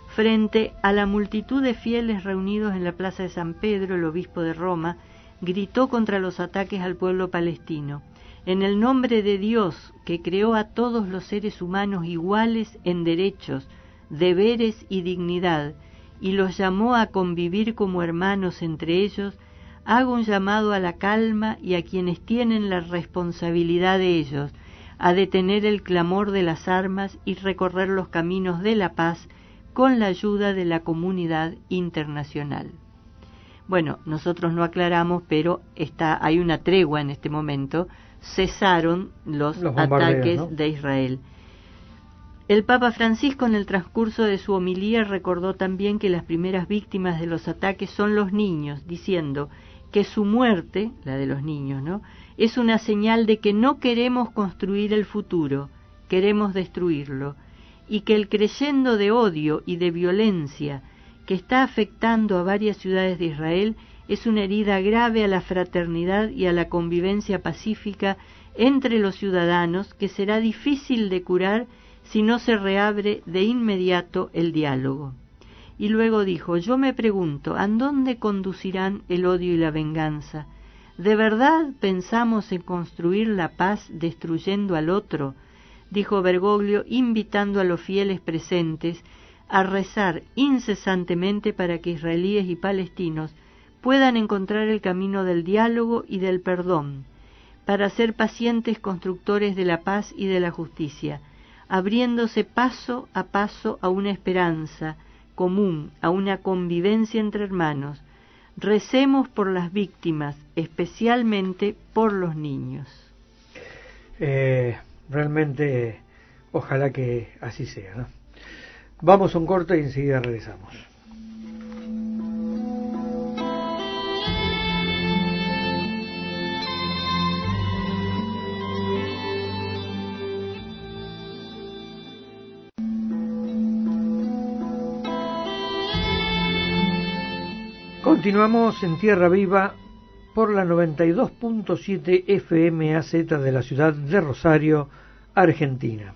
Frente a la multitud de fieles reunidos en la Plaza de San Pedro, el obispo de Roma gritó contra los ataques al pueblo palestino. En el nombre de Dios, que creó a todos los seres humanos iguales en derechos, deberes y dignidad, y los llamó a convivir como hermanos entre ellos, hago un llamado a la calma y a quienes tienen la responsabilidad de ellos, a detener el clamor de las armas y recorrer los caminos de la paz con la ayuda de la comunidad internacional. Bueno, nosotros no aclaramos, pero está, hay una tregua en este momento, cesaron los, ataques de Israel. El Papa Francisco en el transcurso de su homilía recordó también que las primeras víctimas de los ataques son los niños, diciendo, que su muerte, la de los niños, ¿no? Es una señal de que no queremos construir el futuro, queremos destruirlo, y que el creyendo de odio y de violencia que está afectando a varias ciudades de Israel es una herida grave a la fraternidad y a la convivencia pacífica entre los ciudadanos que será difícil de curar si no se reabre de inmediato el diálogo. Y luego dijo, yo me pregunto, ¿a dónde conducirán el odio y la venganza? ¿De verdad pensamos en construir la paz destruyendo al otro? dijo Bergoglio, invitando a los fieles presentes a rezar incesantemente para que israelíes y palestinos puedan encontrar el camino del diálogo y del perdón, para ser pacientes constructores de la paz y de la justicia, abriéndose paso a paso a una esperanza común, a una convivencia entre hermanos. Recemos por las víctimas, especialmente por los niños. Eh, realmente, ojalá que así sea. Vamos a un corte y enseguida regresamos. Continuamos en Tierra Viva por la 92.7 FMAZ de la ciudad de Rosario, Argentina.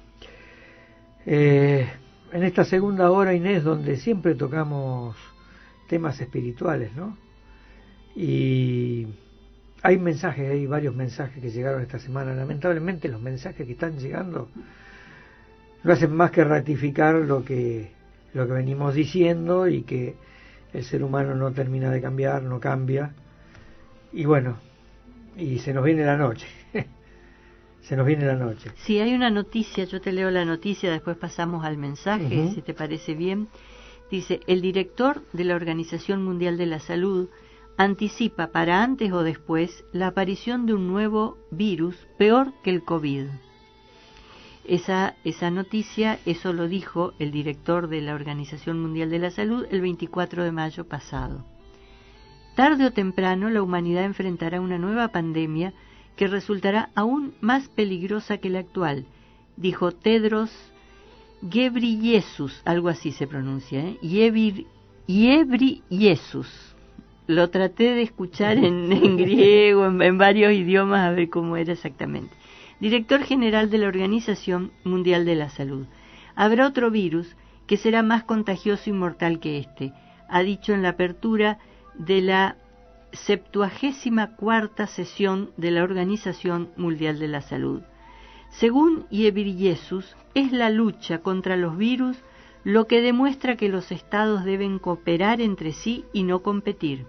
Eh, en esta segunda hora, Inés, donde siempre tocamos temas espirituales, ¿no? Y hay mensajes, hay varios mensajes que llegaron esta semana. Lamentablemente los mensajes que están llegando no hacen más que ratificar lo que, lo que venimos diciendo y que el ser humano no termina de cambiar, no cambia. Y bueno, y se nos viene la noche. [laughs] se nos viene la noche. Si hay una noticia, yo te leo la noticia, después pasamos al mensaje, si te parece bien. Dice, el director de la Organización Mundial de la Salud anticipa para antes o después la aparición de un nuevo virus peor que el COVID. Esa, esa noticia, eso lo dijo el director de la Organización Mundial de la Salud el 24 de mayo pasado. Tarde o temprano la humanidad enfrentará una nueva pandemia que resultará aún más peligrosa que la actual, dijo Tedros Ghebreyesus, algo así se pronuncia, ¿eh? Ghebreyesus. Lo traté de escuchar en, [laughs] griego, en varios idiomas, a ver cómo era exactamente director general de la Organización Mundial de la Salud. Habrá otro virus que será más contagioso y mortal que este, ha dicho en la apertura de la septuagésima cuarta sesión de la Organización Mundial de la Salud. Según Iebriesus, es la lucha contra los virus lo que demuestra que los estados deben cooperar entre sí y no competir.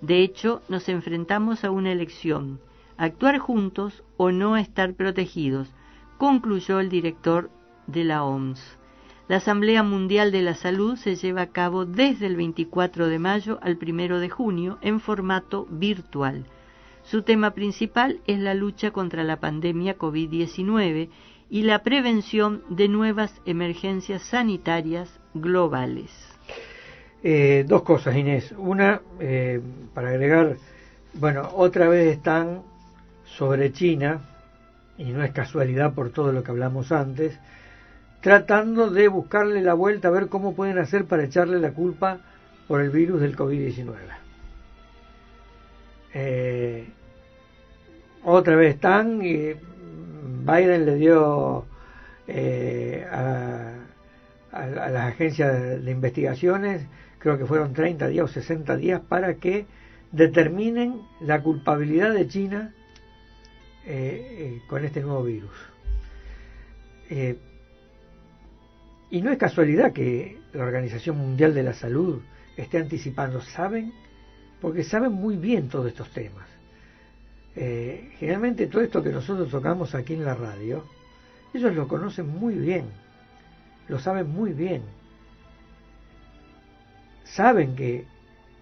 De hecho, nos enfrentamos a una elección actuar juntos o no estar protegidos, concluyó el director de la OMS. La Asamblea Mundial de la Salud se lleva a cabo desde el 24 de mayo al 1 de junio en formato virtual. Su tema principal es la lucha contra la pandemia COVID-19 y la prevención de nuevas emergencias sanitarias globales. Eh, dos cosas, Inés. Una, eh, para agregar, bueno, otra vez están sobre China, y no es casualidad por todo lo que hablamos antes, tratando de buscarle la vuelta a ver cómo pueden hacer para echarle la culpa por el virus del COVID-19. Eh, otra vez están y Biden le dio eh, a, las agencias de, investigaciones, creo que fueron 30 días o 60 días, para que determinen la culpabilidad de China eh, eh, con este nuevo virus. Eh, y no es casualidad que la Organización Mundial de la Salud esté anticipando, ¿saben? Porque saben muy bien todos estos temas. generalmente todo esto que nosotros tocamos aquí en la radio, ellos lo conocen muy bien, lo saben muy bien. Saben que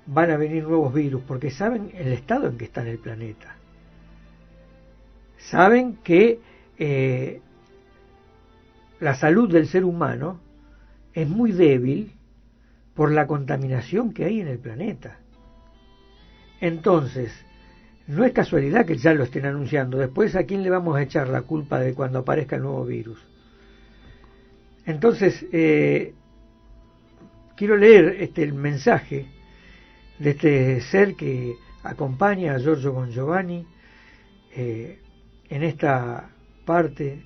van a venir nuevos virus porque saben el estado en que está en el planeta saben que eh, la salud del ser humano es muy débil por la contaminación que hay en el planeta. Entonces, no es casualidad que ya lo estén anunciando. Después, ¿a quién le vamos a echar la culpa de cuando aparezca el nuevo virus? Entonces, eh, quiero leer este, el mensaje de este ser que acompaña a Giorgio Bon Giovanni eh, esta parte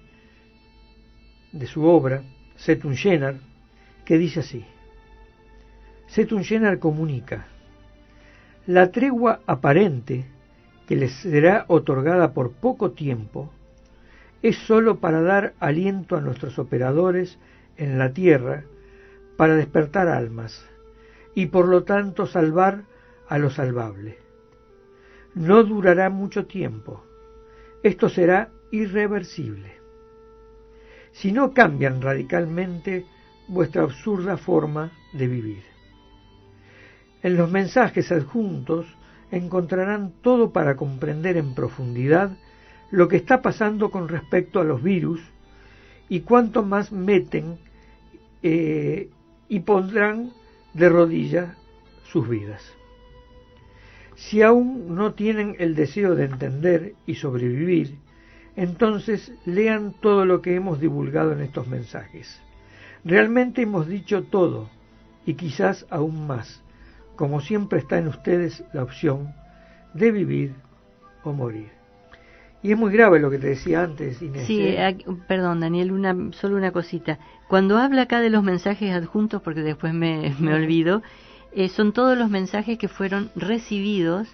de su obra, Setun Shenar, que dice así. Setun Shenar comunica, la tregua aparente que les será otorgada por poco tiempo es sólo para dar aliento a nuestros operadores en la tierra para despertar almas y por lo tanto salvar a lo salvable. No durará mucho tiempo. Esto será irreversible. Si no cambian radicalmente vuestra absurda forma de vivir. En los mensajes adjuntos encontrarán todo para comprender en profundidad lo que está pasando con respecto a los virus y cuánto más meten eh, y pondrán de rodillas sus vidas. Si aún no tienen el deseo de entender y sobrevivir, entonces lean todo lo que hemos divulgado en estos mensajes. Realmente hemos dicho todo y quizás aún más, como siempre está en ustedes la opción de vivir o morir. Y es muy grave lo que te decía antes, Inés. Sí, ¿eh? perdón, Daniel, una, solo una cosita. Cuando habla acá de los mensajes adjuntos, porque después me, me olvido, eh, son todos los mensajes que fueron recibidos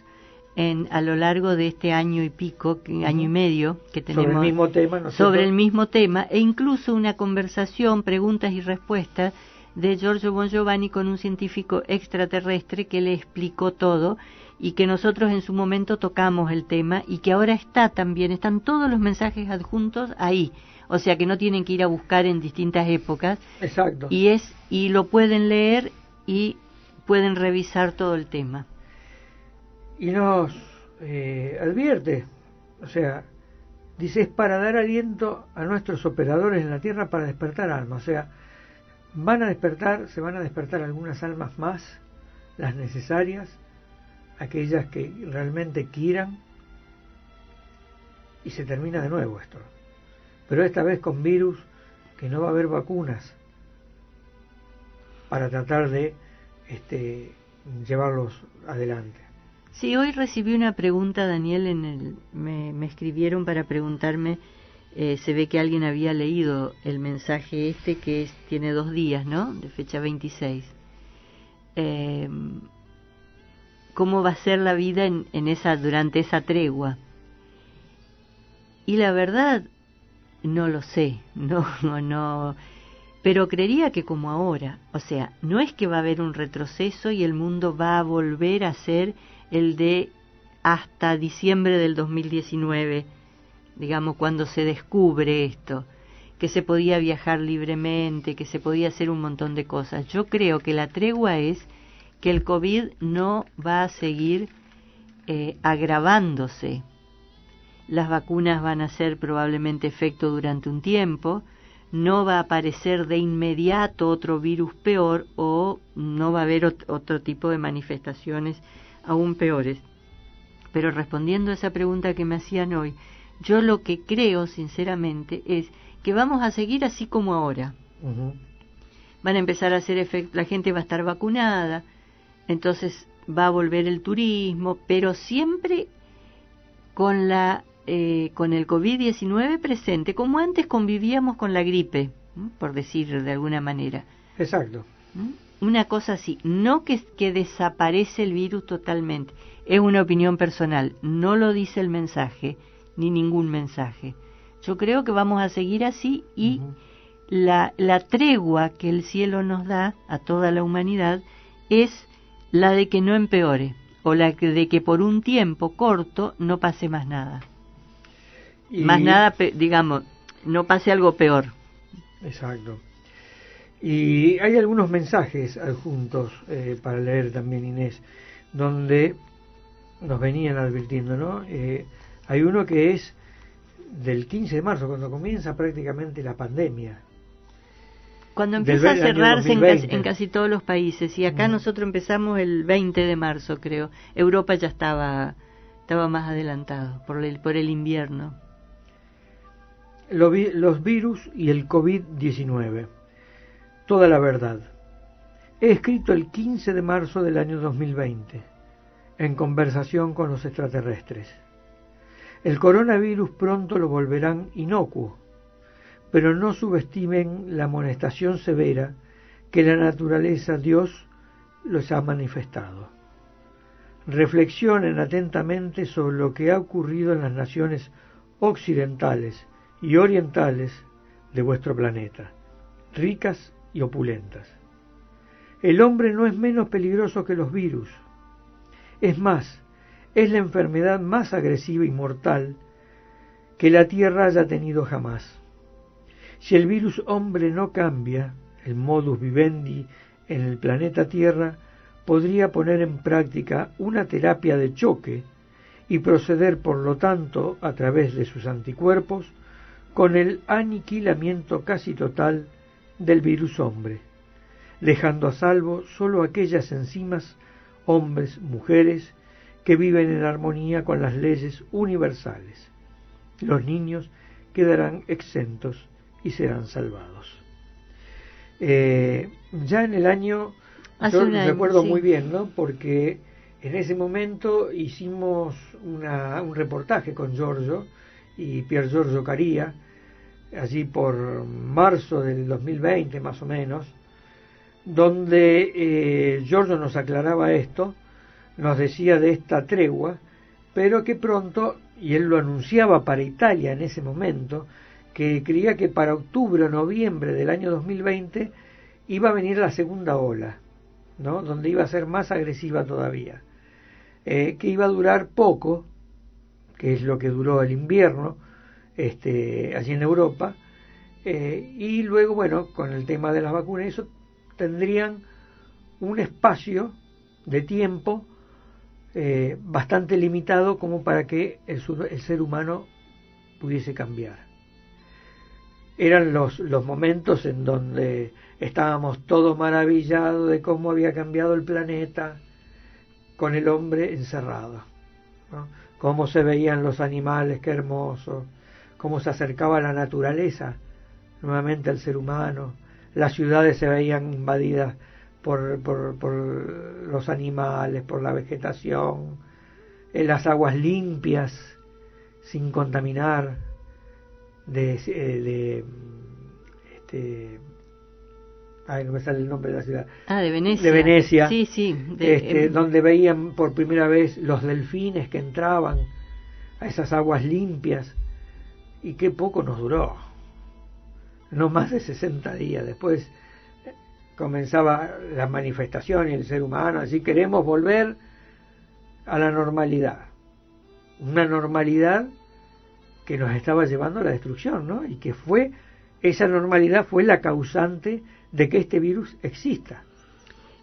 en, a lo largo de este año y pico, año y medio que tenemos sobre el mismo tema, ¿no sobre el mismo tema e incluso una conversación, preguntas y respuestas de Giorgio Bon Giovanni con un científico extraterrestre que le explicó todo y que nosotros en su momento tocamos el tema y que ahora está también, están todos los mensajes adjuntos ahí, o sea que no tienen que ir a buscar en distintas épocas. Exacto. Y es y lo pueden leer y pueden revisar todo el tema. Y nos eh, advierte, o sea, dice es para dar aliento a nuestros operadores en la tierra para despertar almas, o sea, van a despertar, se van a despertar algunas almas más, las necesarias, aquellas que realmente quieran, y se termina de nuevo esto. Pero esta vez con virus que no va a haber vacunas para tratar de este, llevarlos adelante. Sí, hoy recibí una pregunta, Daniel, en el, me, escribieron para preguntarme, eh, se ve que alguien había leído el mensaje este que tiene dos días, ¿no? De fecha 26. Eh, ¿Cómo va a ser la vida en, en esa, durante esa tregua? Y la verdad, no lo sé, [laughs] no, no, pero creería que como ahora, o sea, no es que va a haber un retroceso y el mundo va a volver a ser el de hasta diciembre del 2019, digamos, cuando se descubre esto, que se podía viajar libremente, que se podía hacer un montón de cosas. Yo creo que la tregua es que el COVID no va a seguir eh, agravándose. Las vacunas van a hacer probablemente efecto durante un tiempo, no va a aparecer de inmediato otro virus peor o no va a haber otro tipo de manifestaciones aún peores. Pero respondiendo a esa pregunta que me hacían hoy, yo lo que creo sinceramente es que vamos a seguir así como ahora. Van a empezar a hacer efecto, la gente va a estar vacunada, entonces va a volver el turismo, pero siempre con la eh, con el COVID-19 presente, como antes convivíamos con la gripe, por decir de alguna manera. Exacto una cosa así, no que, que desaparece el virus totalmente, es una opinión personal, no lo dice el mensaje, ni ningún mensaje. Yo creo que vamos a seguir así y la, la tregua que el cielo nos da a toda la humanidad es la de que no empeore, o la de que por un tiempo corto no pase más nada. Más nada, digamos, no pase algo peor. Exacto. Y hay algunos mensajes adjuntos eh, para leer también, Inés, donde nos venían advirtiendo, ¿no? Eh, hay uno que es del 15 de marzo, cuando comienza prácticamente la pandemia. Cuando empieza a cerrarse en casi, todos los países, y acá nosotros empezamos el 20 de marzo, creo. Europa ya estaba, estaba más adelantado por el, por el invierno. Los virus y el COVID-19 toda la verdad. He escrito el 15 de marzo del año 2020, en conversación con los extraterrestres. El coronavirus pronto lo volverán inocuo, pero no subestimen la amonestación severa que la naturaleza Dios los ha manifestado. Reflexionen atentamente sobre lo que ha ocurrido en las naciones occidentales y orientales de vuestro planeta, ricas y opulentas. El hombre no es menos peligroso que los virus. Es más, es la enfermedad más agresiva y mortal que la Tierra haya tenido jamás. Si el virus hombre no cambia, el modus vivendi en el planeta Tierra podría poner en práctica una terapia de choque y proceder, por lo tanto, a través de sus anticuerpos, con el aniquilamiento casi total del virus hombre, dejando a salvo sólo aquellas enzimas, hombres, mujeres, que viven en armonía con las leyes universales. Los niños quedarán exentos y serán salvados. Eh, ya en el año, yo recuerdo muy bien, ¿no? Porque en ese momento hicimos una, un reportaje con Giorgio y Pier Giorgio Caría, allí por marzo del 2020 más o menos, donde eh, Giorgio nos aclaraba esto, nos decía de esta tregua, pero que pronto, y él lo anunciaba para Italia en ese momento, que creía que para octubre o noviembre del año 2020 iba a venir la segunda ola, ¿no? donde iba a ser más agresiva todavía, eh, que iba a durar poco, que es lo que duró el invierno este, allí en Europa, eh, y luego, bueno, con el tema de las vacunas, eso tendrían un espacio de tiempo eh, bastante limitado como para que el, ser humano pudiese cambiar. Eran los, los momentos en donde estábamos todos maravillados de cómo había cambiado el planeta con el hombre encerrado, cómo se veían los animales, qué hermoso, cómo se acercaba la naturaleza nuevamente al ser humano, las ciudades se veían invadidas por, por, los animales, por la vegetación, en las aguas limpias, sin contaminar, de, eh, de este, ay, no me sale el nombre de la ciudad. Ah, de Venecia. De Venecia. Sí, sí. este, em, donde veían por primera vez los delfines que entraban a esas aguas limpias. Y qué poco nos duró. No más de 60 días. Después comenzaba la manifestación y el ser humano, así queremos volver a la normalidad, una normalidad que nos estaba llevando a la destrucción, ¿no? Y que fue, esa normalidad fue la causante de que este virus exista.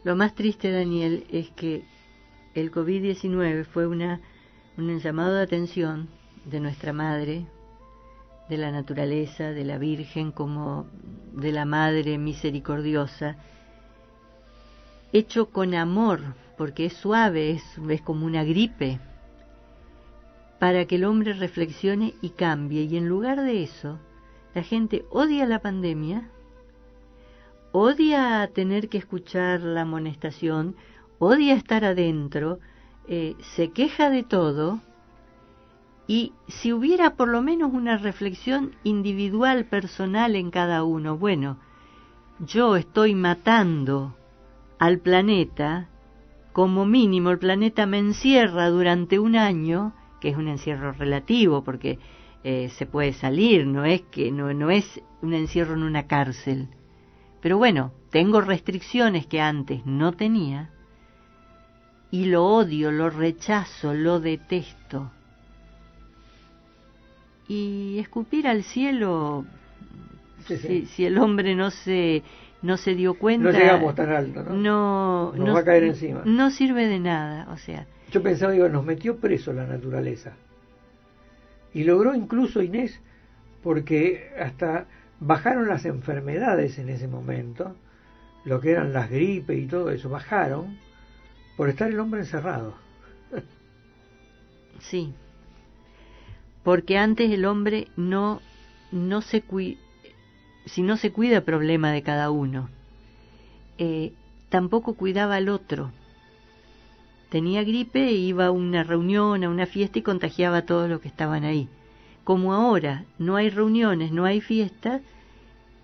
Lo más triste, Daniel, es que el COVID-19 fue una, un llamado de atención de nuestra madre, de la naturaleza, de la Virgen como de la Madre misericordiosa, hecho con amor, porque es suave, es, como una gripe, para que el hombre reflexione y cambie. Y en lugar de eso, la gente odia la pandemia, odia tener que escuchar la amonestación, odia estar adentro, eh, se queja de todo, y si hubiera por lo menos una reflexión individual, personal en cada uno, bueno, yo estoy matando al planeta, como mínimo el planeta me encierra durante un año, que es un encierro relativo, porque eh, se puede salir, no es que no, no es un encierro en una cárcel. Pero bueno, tengo restricciones que antes no tenía y lo odio, lo rechazo, lo detesto y escupir al cielo Si, el hombre no se no se dio cuenta no llegamos tan alto no nos va a caer encima. no sirve de nada o sea. Yo pensaba digo nos metió preso la naturaleza. Y logró incluso Inés porque hasta bajaron las enfermedades en ese momento lo que eran las gripes y todo eso bajaron por estar el hombre encerrado. Sí porque antes el hombre no, no se si no se cuida el problema de cada uno. Eh, tampoco cuidaba al otro. Tenía gripe e iba a una reunión, a una fiesta y contagiaba a todos los que estaban ahí. Como ahora no hay reuniones, no hay fiestas,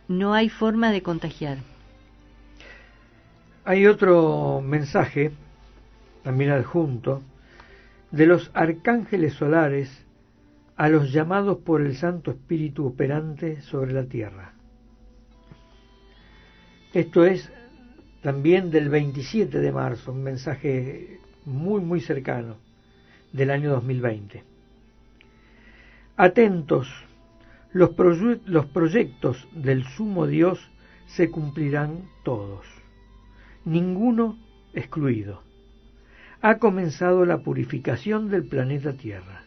no hay forma de contagiar. Hay otro mensaje, también adjunto, de los arcángeles solares a los llamados por el Santo Espíritu operante sobre la tierra. Esto es también del 27 de marzo, un mensaje muy, muy cercano del año 2020. Atentos, los, los proyectos del sumo Dios se cumplirán todos, ninguno excluido. Ha comenzado la purificación del planeta Tierra.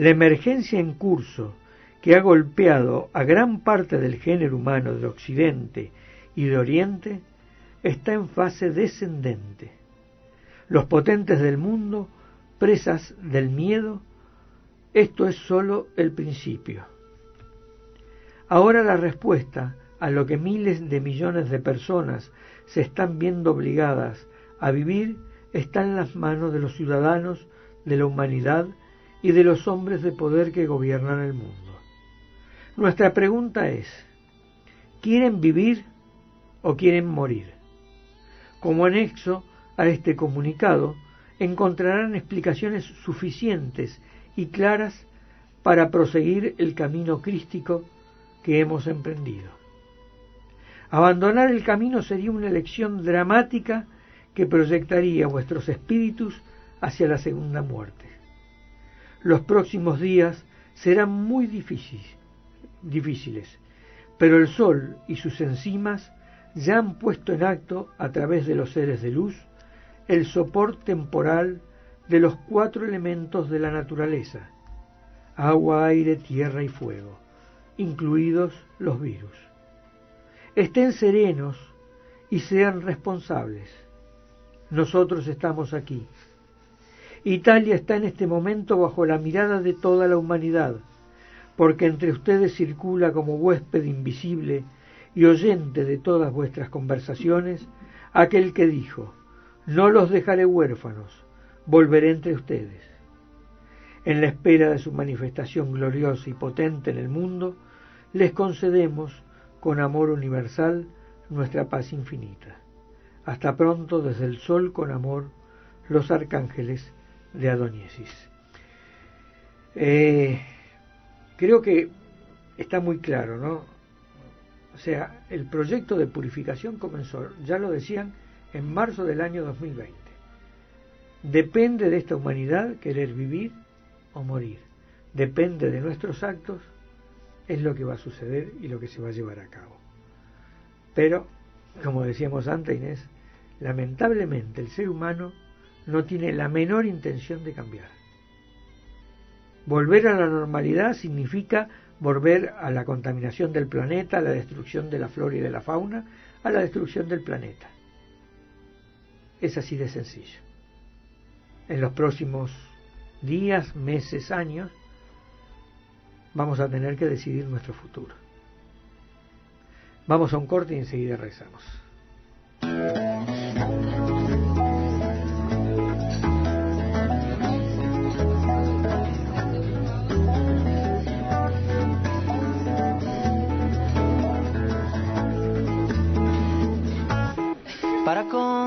La emergencia en curso que ha golpeado a gran parte del género humano de Occidente y de Oriente está en fase descendente. Los potentes del mundo, presas del miedo, esto es sólo el principio. Ahora la respuesta a lo que miles de millones de personas se están viendo obligadas a vivir está en las manos de los ciudadanos, de la humanidad y de los hombres de poder que gobiernan el mundo. Nuestra pregunta es, ¿quieren vivir o quieren morir. Como anexo a este comunicado encontrarán explicaciones suficientes y claras para proseguir el camino crístico que hemos emprendido. Abandonar el camino sería una elección dramática que proyectaría vuestros espíritus hacia la segunda muerte. Los próximos días serán muy difíciles, pero el sol y sus enzimas ya han puesto en acto, a través de los seres de luz, el soporte temporal de los cuatro elementos de la naturaleza, agua, aire, tierra y fuego, incluidos los virus. Estén serenos y sean responsables. Nosotros estamos aquí. Italia está en este momento bajo la mirada de toda la humanidad, porque entre ustedes circula como huésped invisible y oyente de todas vuestras conversaciones, aquel que dijo, no los dejaré huérfanos, volveré entre ustedes. En la espera de su manifestación gloriosa y potente en el mundo, les concedemos, con amor universal, nuestra paz infinita. Hasta pronto desde el sol con amor, los arcángeles de Adoniesis. Eh, creo que está muy claro, ¿no? O sea, el proyecto de purificación comenzó, ya lo decían, en marzo del año 2020. Depende de esta humanidad querer vivir o morir. Depende de nuestros actos, es lo que va a suceder y lo que se va a llevar a cabo. Pero, como decíamos antes, Inés, lamentablemente el ser humano no tiene la menor intención de cambiar. Volver a la normalidad significa volver a la contaminación del planeta, a la destrucción de la flora y de la fauna, a la destrucción del planeta. Es así de sencillo. En los próximos días, meses, años, vamos a tener que decidir nuestro futuro. Vamos a un corte y enseguida rezamos.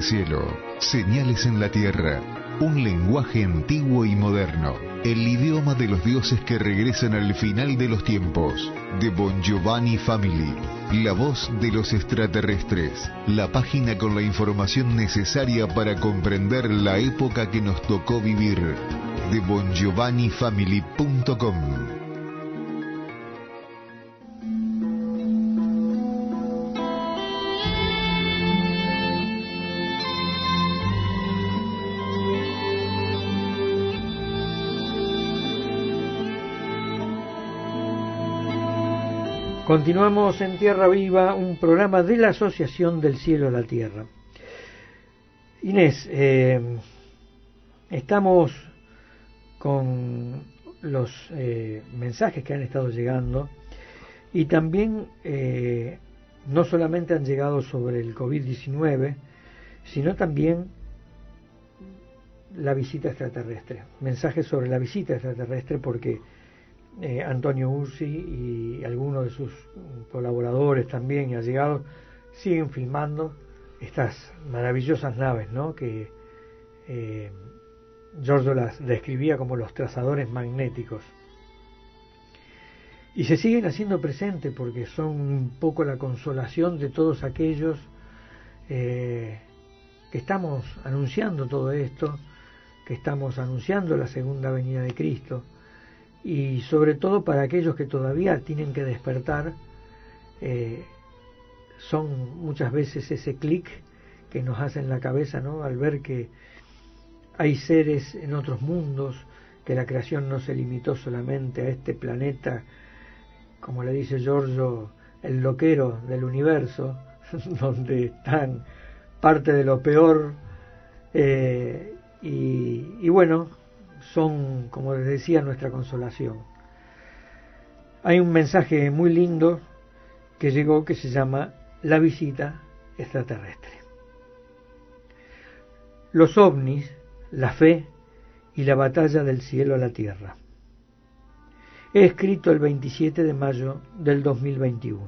El cielo, señales en la tierra, un lenguaje antiguo y moderno, el idioma de los dioses que regresan al final de los tiempos, de Bon Giovanni Family, la voz de los extraterrestres, la página con la información necesaria para comprender la época que nos tocó vivir, de bongiovannifamily.com. Continuamos en Tierra Viva, un programa de la Asociación del Cielo a la Tierra. Inés, eh, estamos con los eh, mensajes que han estado llegando y también eh, no solamente han llegado sobre el COVID-19, sino también la visita extraterrestre. Mensajes sobre la visita extraterrestre porque eh, Antonio Ursi y algunos de sus colaboradores también y allegados siguen filmando estas maravillosas naves, ¿no? Que eh, Giorgio las describía como los trazadores magnéticos. Y se siguen haciendo presentes porque son un poco la consolación de todos aquellos eh, que estamos anunciando todo esto, que estamos anunciando la segunda venida de Cristo, y sobre todo para aquellos que todavía tienen que despertar, eh, son muchas veces ese clic que nos hace en la cabeza, ¿no? Al ver que hay seres en otros mundos, que la creación no se limitó solamente a este planeta, como le dice Giorgio, el loquero del universo, [laughs] donde están parte de lo peor, eh, y, y bueno, son, como les decía, nuestra consolación. Hay un mensaje muy lindo que llegó que se llama La visita extraterrestre. Los ovnis, la fe y la batalla del cielo a la tierra. He escrito el 27 de mayo del 2021.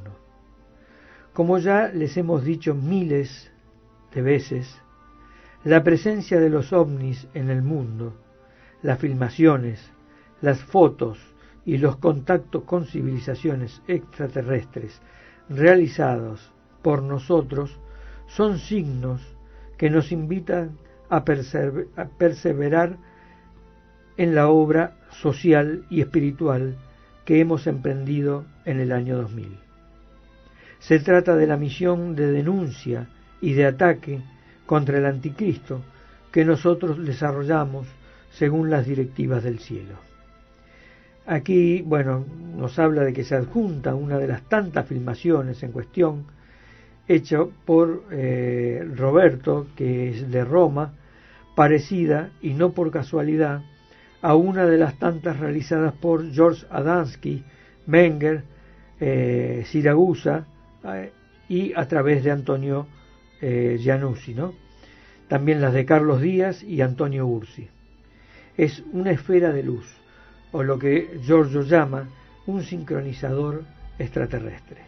Como ya les hemos dicho miles de veces, la presencia de los ovnis en el mundo las filmaciones, las fotos y los contactos con civilizaciones extraterrestres realizados por nosotros son signos que nos invitan a, perseverar en la obra social y espiritual que hemos emprendido en el año 2000. Se trata de la misión de denuncia y de ataque contra el anticristo que nosotros desarrollamos según las directivas del cielo. Aquí, bueno, nos habla de que se adjunta una de las tantas filmaciones en cuestión, hecha por eh, Roberto, que es de Roma, parecida, y no por casualidad, a una de las tantas realizadas por George Adansky, Menger, eh, Siragusa eh, y a través de Antonio Giannussi, ¿no? también las de Carlos Díaz y Antonio Ursi. Es una esfera de luz, o lo que Giorgio llama un sincronizador extraterrestre.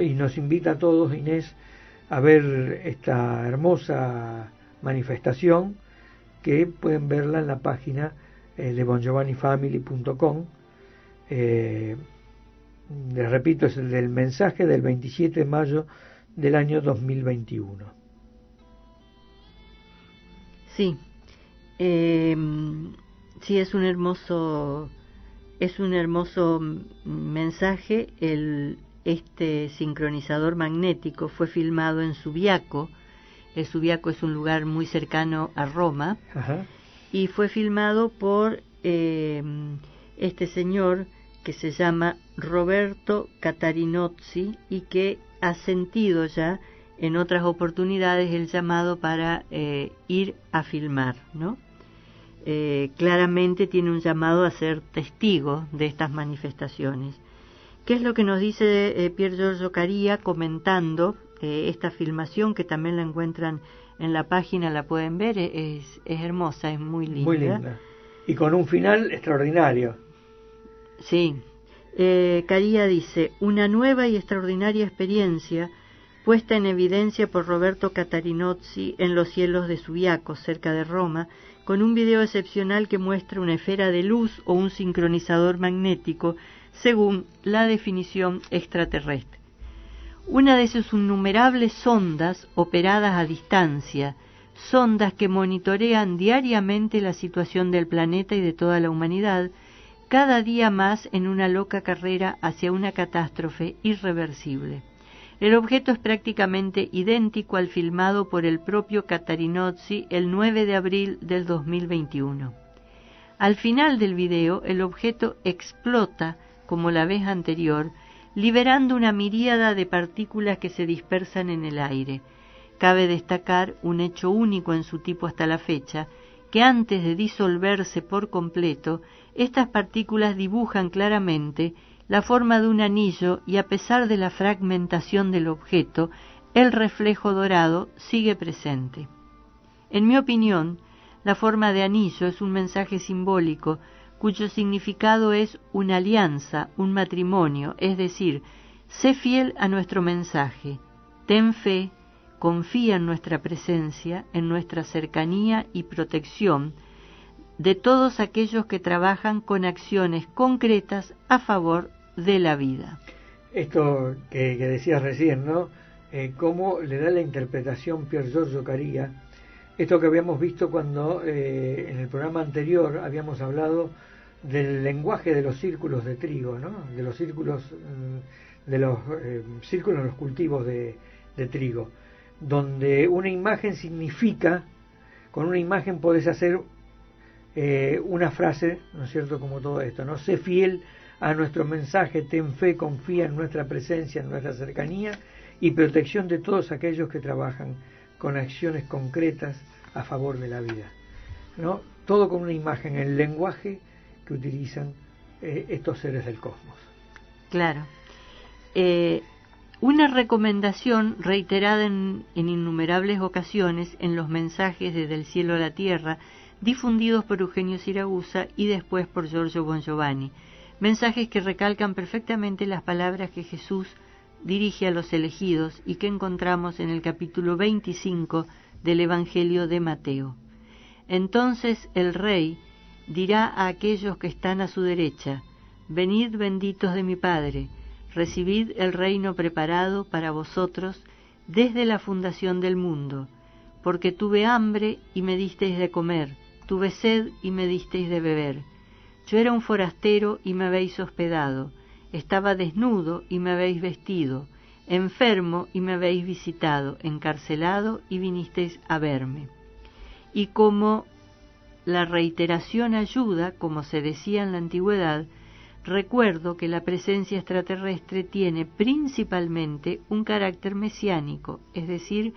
Y nos invita a todos, Inés, a ver esta hermosa manifestación que pueden verla en la página eh, de bongiovannifamily.com. Eh, les repito, es el del mensaje del 27 de mayo del año 2021. Sí, eh, sí es un hermoso es un hermoso mensaje el este sincronizador magnético fue filmado en Subiaco. El Subiaco es un lugar muy cercano a Roma. Y fue filmado por eh, este señor que se llama Roberto Catarinozzi y que ha sentido ya en otras oportunidades el llamado para eh, ir a filmar, ¿no? Eh, claramente tiene un llamado a ser testigo de estas manifestaciones. ¿Qué es lo que nos dice eh, Pier Giorgio Caría comentando eh, esta filmación que también la encuentran en la página, la pueden ver, e-, es, es hermosa, es muy linda. Muy linda. Y con un final extraordinario. Sí. Eh, Caría dice, una nueva y extraordinaria experiencia puesta en evidencia por Roberto Catarinozzi en los cielos de Subiaco, cerca de Roma, con un video excepcional que muestra una esfera de luz o un sincronizador magnético según la definición extraterrestre. Una de sus innumerables sondas operadas a distancia, sondas que monitorean diariamente la situación del planeta y de toda la humanidad, cada día más en una loca carrera hacia una catástrofe irreversible. El objeto es prácticamente idéntico al filmado por el propio Catarinozzi el 9 de abril del 2021. Al final del video, el objeto explota como la vez anterior, liberando una miríada de partículas que se dispersan en el aire. Cabe destacar un hecho único en su tipo hasta la fecha, que antes de disolverse por completo, estas partículas dibujan claramente la forma de un anillo y a pesar de la fragmentación del objeto, el reflejo dorado sigue presente. En mi opinión, la forma de anillo es un mensaje simbólico cuyo significado es una alianza, un matrimonio, es decir, sé fiel a nuestro mensaje, ten fe, confía en nuestra presencia, en nuestra cercanía y protección de todos aquellos que trabajan con acciones concretas a favor de la vida. Esto que, decías recién, ¿no? Eh, cómo le da la interpretación Pier Giorgio Caría, esto que habíamos visto cuando eh, en el programa anterior habíamos hablado del lenguaje de los círculos de trigo, ¿no? de los círculos mm, de los eh, círculos los cultivos de, trigo, donde una imagen significa, con una imagen podés hacer eh, una frase, ¿no es cierto? Como todo esto, ¿no? Sé fiel a nuestro mensaje, ten fe, confía en nuestra presencia, en nuestra cercanía y protección de todos aquellos que trabajan con acciones concretas a favor de la vida, ¿no? Todo con una imagen, el lenguaje utilizan eh, estos seres del cosmos. Claro. Eh, una recomendación reiterada en, innumerables ocasiones en los mensajes desde el cielo a la tierra, difundidos por Eugenio Siragusa y después por Giorgio Bongiovanni. Mensajes que recalcan perfectamente las palabras que Jesús dirige a los elegidos y que encontramos en el capítulo 25 del Evangelio de Mateo. Entonces el rey, dirá a aquellos que están a su derecha, Venid benditos de mi Padre, recibid el reino preparado para vosotros desde la fundación del mundo, porque tuve hambre y me disteis de comer, tuve sed y me disteis de beber. Yo era un forastero y me habéis hospedado, estaba desnudo y me habéis vestido, enfermo y me habéis visitado, encarcelado y vinisteis a verme. Y como la reiteración ayuda, como se decía en la antigüedad, recuerdo que la presencia extraterrestre tiene principalmente un carácter mesiánico, es decir,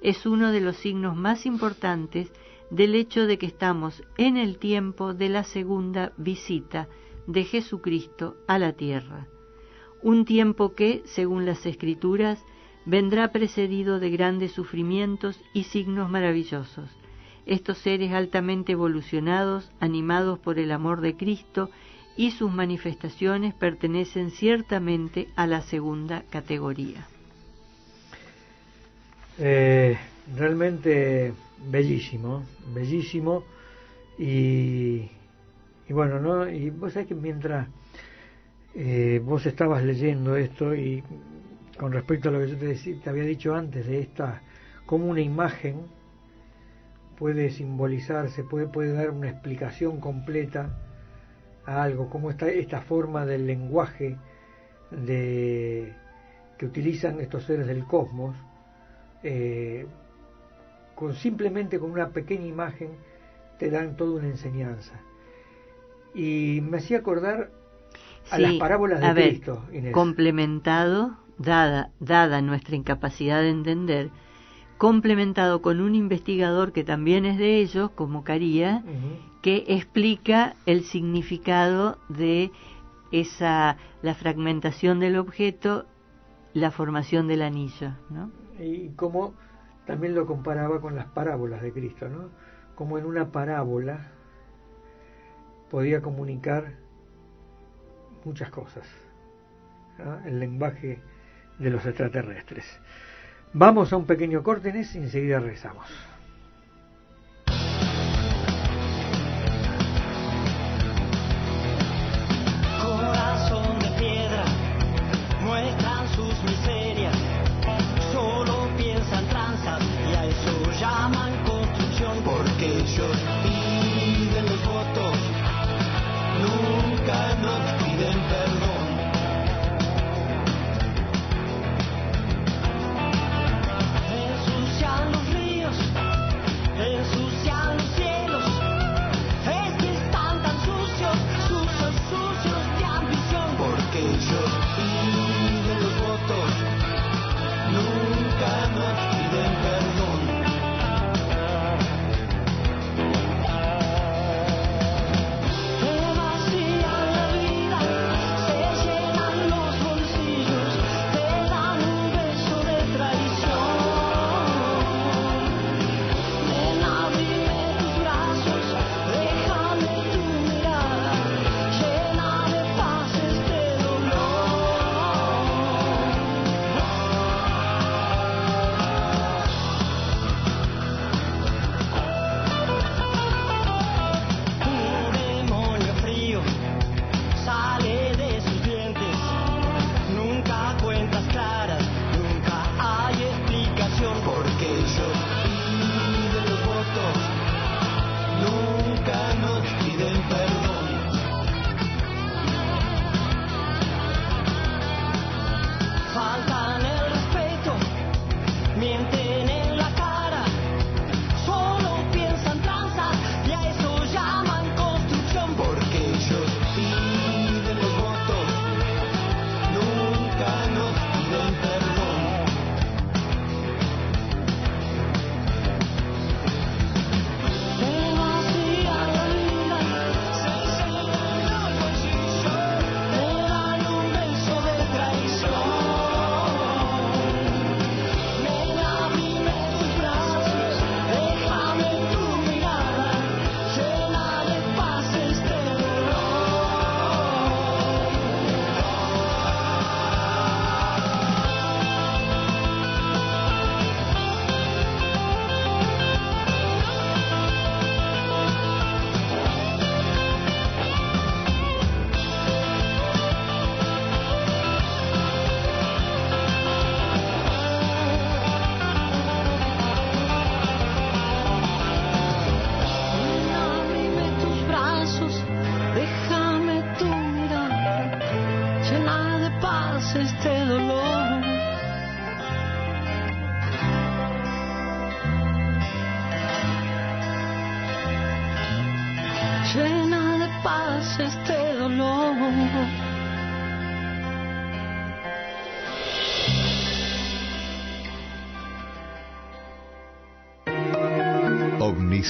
es uno de los signos más importantes del hecho de que estamos en el tiempo de la segunda visita de Jesucristo a la tierra. Un tiempo que, según las escrituras, vendrá precedido de grandes sufrimientos y signos maravillosos. Estos seres altamente evolucionados, animados por el amor de Cristo y sus manifestaciones, pertenecen ciertamente a la segunda categoría. Eh, realmente bellísimo, bellísimo. Y, bueno, ¿no? Y vos sabés que mientras eh, vos estabas leyendo esto y con respecto a lo que yo te, te había dicho antes de esta, como una imagen puede simbolizarse, puede, puede dar una explicación completa a algo, como esta, esta forma del lenguaje de, que utilizan estos seres del cosmos, eh, con simplemente con una pequeña imagen te dan toda una enseñanza. Y me hacía acordar a las parábolas de Cristo. Complementado, dada, dada nuestra incapacidad de entender, complementado con un investigador que también es de ellos, como Caría, que explica el significado de esa la fragmentación del objeto, la formación del anillo, ¿no? y cómo también lo comparaba con las parábolas de Cristo, ¿no? Como en una parábola podía comunicar muchas cosas, el lenguaje de los extraterrestres. Vamos a un pequeño corte y enseguida regresamos.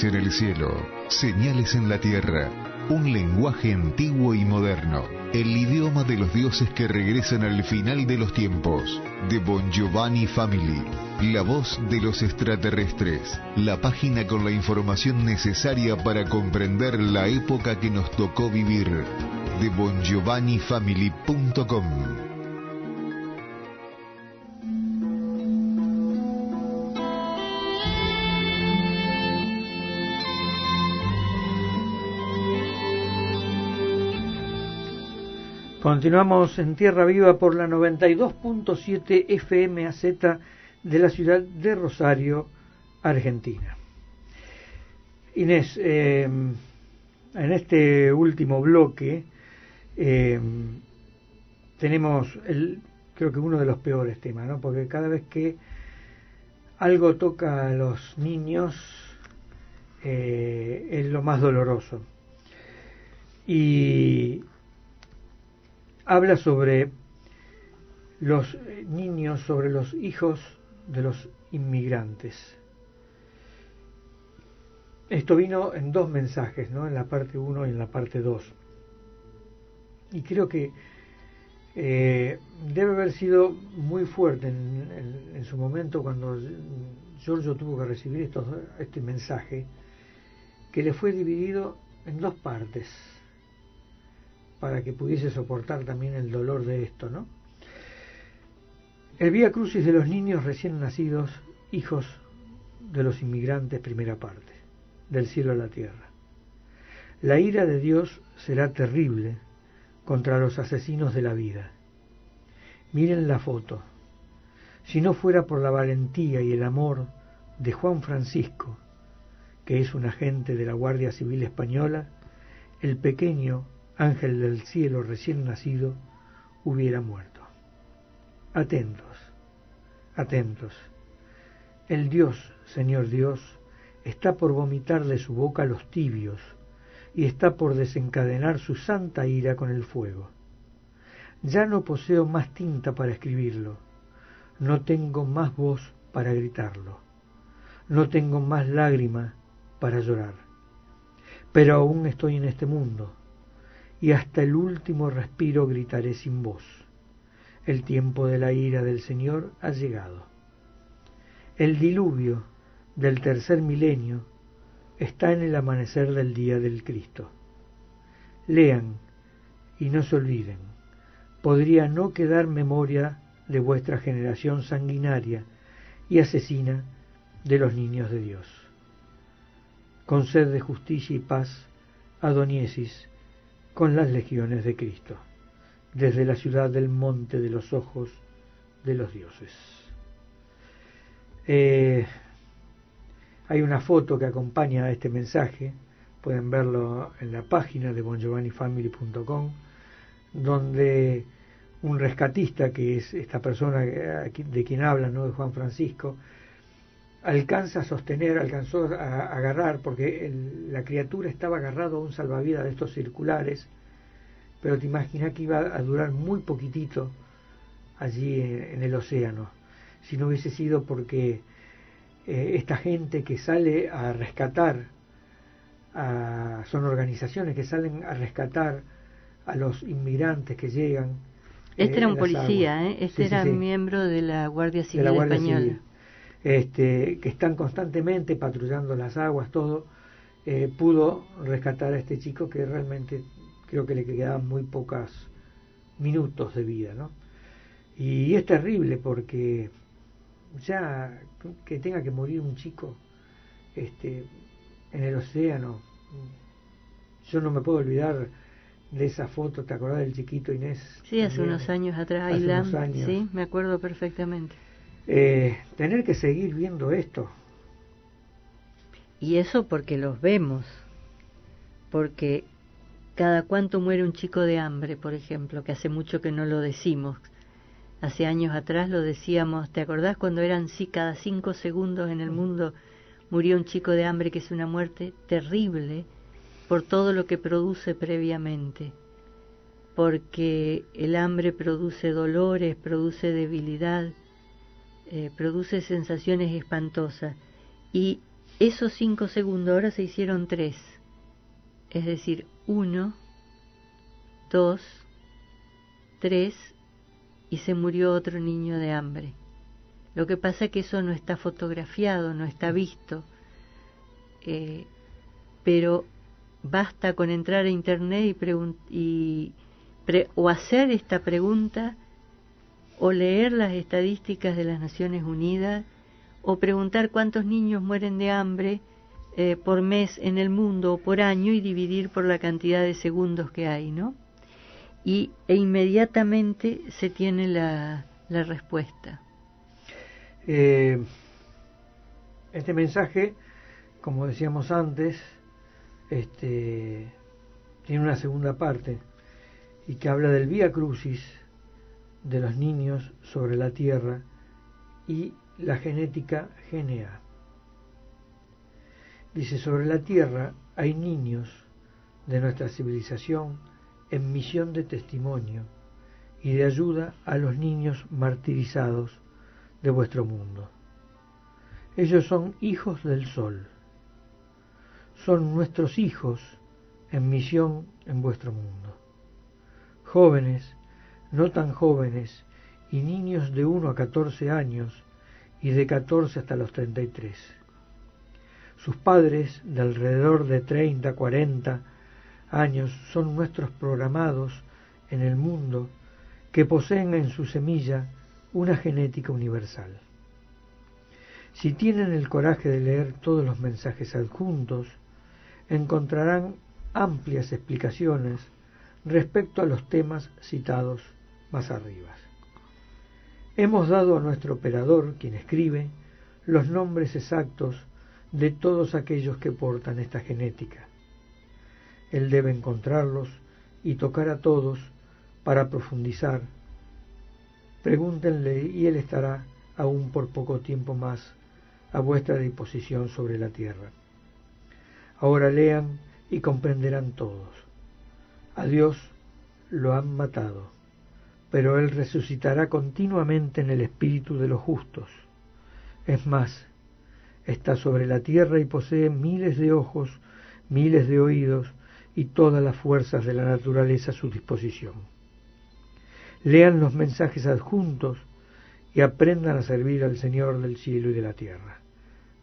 En el cielo, señales en la tierra, un lenguaje antiguo y moderno, el idioma de los dioses que regresan al final de los tiempos, de Bon Giovanni Family, la voz de los extraterrestres, la página con la información necesaria para comprender la época que nos tocó vivir, de bongiovannifamily.com. Continuamos en Tierra Viva por la 92.7 FMAZ de la ciudad de Rosario, Argentina. Inés, eh, en este último bloque eh, tenemos el, creo que uno de los peores temas, ¿no? Porque cada vez que algo toca a los niños eh, es lo más doloroso. Y habla sobre los niños, sobre los hijos de los inmigrantes. Esto vino en dos mensajes, ¿no? en la parte 1 y en la parte 2. Y creo que eh, debe haber sido muy fuerte en, su momento cuando Giorgio tuvo que recibir este mensaje, que le fue dividido en dos partes para que pudiese soportar también el dolor de esto, ¿no? El Vía Crucis de los niños recién nacidos, hijos de los inmigrantes, primera parte, del cielo a la tierra. La ira de Dios será terrible contra los asesinos de la vida. Miren la foto. Si no fuera por la valentía y el amor de Juan Francisco, que es un agente de la Guardia Civil Española, el pequeño ángel del cielo recién nacido, hubiera muerto. Atentos, atentos. El Dios, Señor Dios, está por vomitar de su boca los tibios y está por desencadenar su santa ira con el fuego. Ya no poseo más tinta para escribirlo, no tengo más voz para gritarlo, no tengo más lágrima para llorar, pero aún estoy en este mundo, y hasta el último respiro gritaré sin voz. El tiempo de la ira del Señor ha llegado. El diluvio del tercer milenio está en el amanecer del día del Cristo. Lean y no se olviden. Podría no quedar memoria de vuestra generación sanguinaria y asesina de los niños de Dios. Con sed de justicia y paz, Adoniesis, con las legiones de Cristo, desde la ciudad del monte de los ojos de los dioses. Eh, hay una foto que acompaña a este mensaje, pueden verlo en la página de bongiovannifamily.com, donde un rescatista, que es esta persona de quien habla, ¿no? de Juan Francisco, alcanza a sostener, alcanzó a agarrar, porque la criatura estaba agarrado a un salvavidas de estos circulares, pero te imaginas que iba a durar muy poquitito allí en, el océano, si no hubiese sido porque eh, esta gente que sale a rescatar, son organizaciones que salen a rescatar a los inmigrantes que llegan. Este era un policía, ¿eh? este era miembro de la Guardia Civil Española este, que están constantemente patrullando las aguas, todo, eh, pudo rescatar a este chico que realmente creo que le quedaban muy pocos minutos de vida, ¿no? Y es terrible porque ya que tenga que morir un chico este, en el océano, yo no me puedo olvidar de esa foto, ¿te acordás del chiquito Inés? Sí, hace unos años atrás, años. sí, me acuerdo perfectamente. Eh, tener que seguir viendo esto. Y eso porque los vemos, porque cada cuánto muere un chico de hambre, por ejemplo, que hace mucho que no lo decimos. Hace años atrás lo decíamos, ¿te acordás cuando eran sí cada cinco segundos en el mundo murió un chico de hambre que es una muerte terrible por todo lo que produce previamente? Porque el hambre produce dolores, produce debilidad, eh, produce sensaciones espantosas. Y esos cinco segundos ahora se hicieron tres. Es decir, uno, dos, tres, y se murió otro niño de hambre. Lo que pasa es que eso no está fotografiado, no está visto, eh, pero basta con entrar a internet y, o hacer esta pregunta o leer las estadísticas de las Naciones Unidas o preguntar cuántos niños mueren de hambre eh, por mes en el mundo o por año y dividir por la cantidad de segundos que hay, ¿no? Y e inmediatamente se tiene la, respuesta. Eh, este mensaje, como decíamos antes, este, tiene una segunda parte y que habla del Vía Crucis de los niños sobre la tierra y la genética GNA. Dice, sobre la tierra hay niños de nuestra civilización en misión de testimonio y de ayuda a los niños martirizados de vuestro mundo. Ellos son hijos del sol son nuestros hijos en misión en vuestro mundo. Jóvenes, no tan jóvenes, y niños de 1 a 14 años y de 14 hasta los 33. Sus padres, de alrededor de 30, 40 años, son nuestros programados en el mundo que poseen en su semilla una genética universal. Si tienen el coraje de leer todos los mensajes adjuntos, encontrarán amplias explicaciones respecto a los temas citados más arriba. Hemos dado a nuestro operador, quien escribe, los nombres exactos de todos aquellos que portan esta genética. Él debe encontrarlos y tocar a todos para profundizar. Pregúntenle y él estará aún por poco tiempo más a vuestra disposición sobre la tierra. Ahora lean y comprenderán todos. A Dios lo han matado, pero Él resucitará continuamente en el espíritu de los justos. Es más, está sobre la tierra y posee miles de ojos, miles de oídos y todas las fuerzas de la naturaleza a su disposición. Lean los mensajes adjuntos y aprendan a servir al Señor del cielo y de la tierra.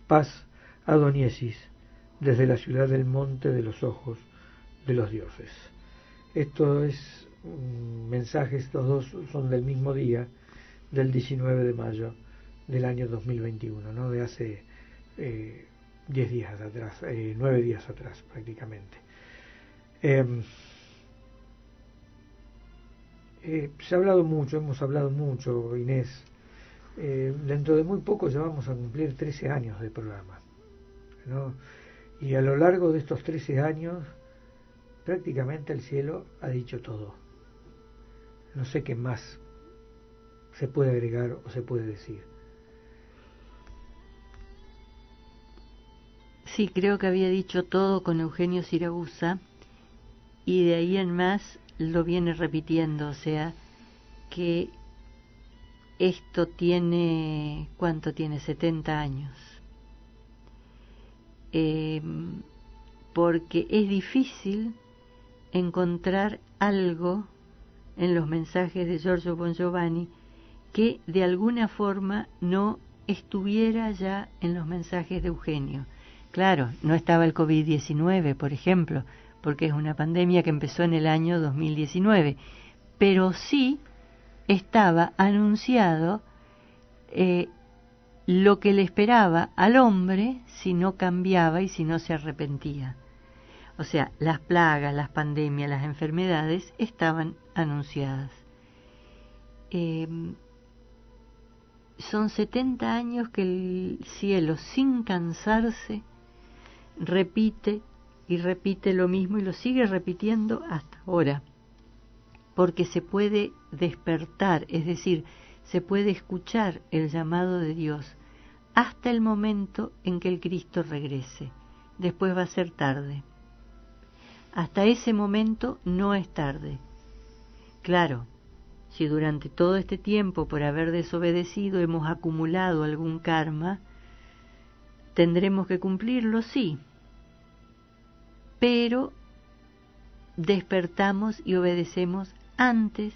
Paz, Adoniesis, desde la ciudad del monte de los ojos de los dioses. Esto es un mensaje, estos dos son del mismo día, del 19 de mayo del año 2021, ¿no? de hace eh, 10 días atrás, eh, 9 días atrás prácticamente. Em, eh, se ha hablado mucho, hemos hablado mucho, Inés. Eh, dentro de muy poco ya vamos a cumplir 13 años de programa. ¿no? Y a lo largo de estos 13 años, prácticamente el cielo ha dicho todo. No sé qué más se puede agregar o se puede decir. Sí, creo que había dicho todo con Eugenio Siragusa y de ahí en más lo viene repitiendo, o sea, que esto tiene, ¿cuánto tiene? 70 años. Em, porque es difícil encontrar algo en los mensajes de Giorgio Bon Giovanni que de alguna forma no estuviera ya en los mensajes de Eugenio. Claro, no estaba el COVID-19, por ejemplo, porque es una pandemia que empezó en el año 2019, pero sí estaba anunciado eh, lo que le esperaba al hombre si no cambiaba y si no se arrepentía. O sea, las plagas, las pandemias, las enfermedades estaban anunciadas. Em, son 70 años que el cielo, sin cansarse, repite y repite lo mismo y lo sigue repitiendo hasta ahora, porque se puede despertar, es decir, se puede escuchar el llamado de Dios hasta el momento en que el Cristo regrese. Después va a ser tarde. Hasta ese momento no es tarde. Claro, si durante todo este tiempo por haber desobedecido hemos acumulado algún karma, tendremos que cumplirlo, sí. Pero despertamos y obedecemos antes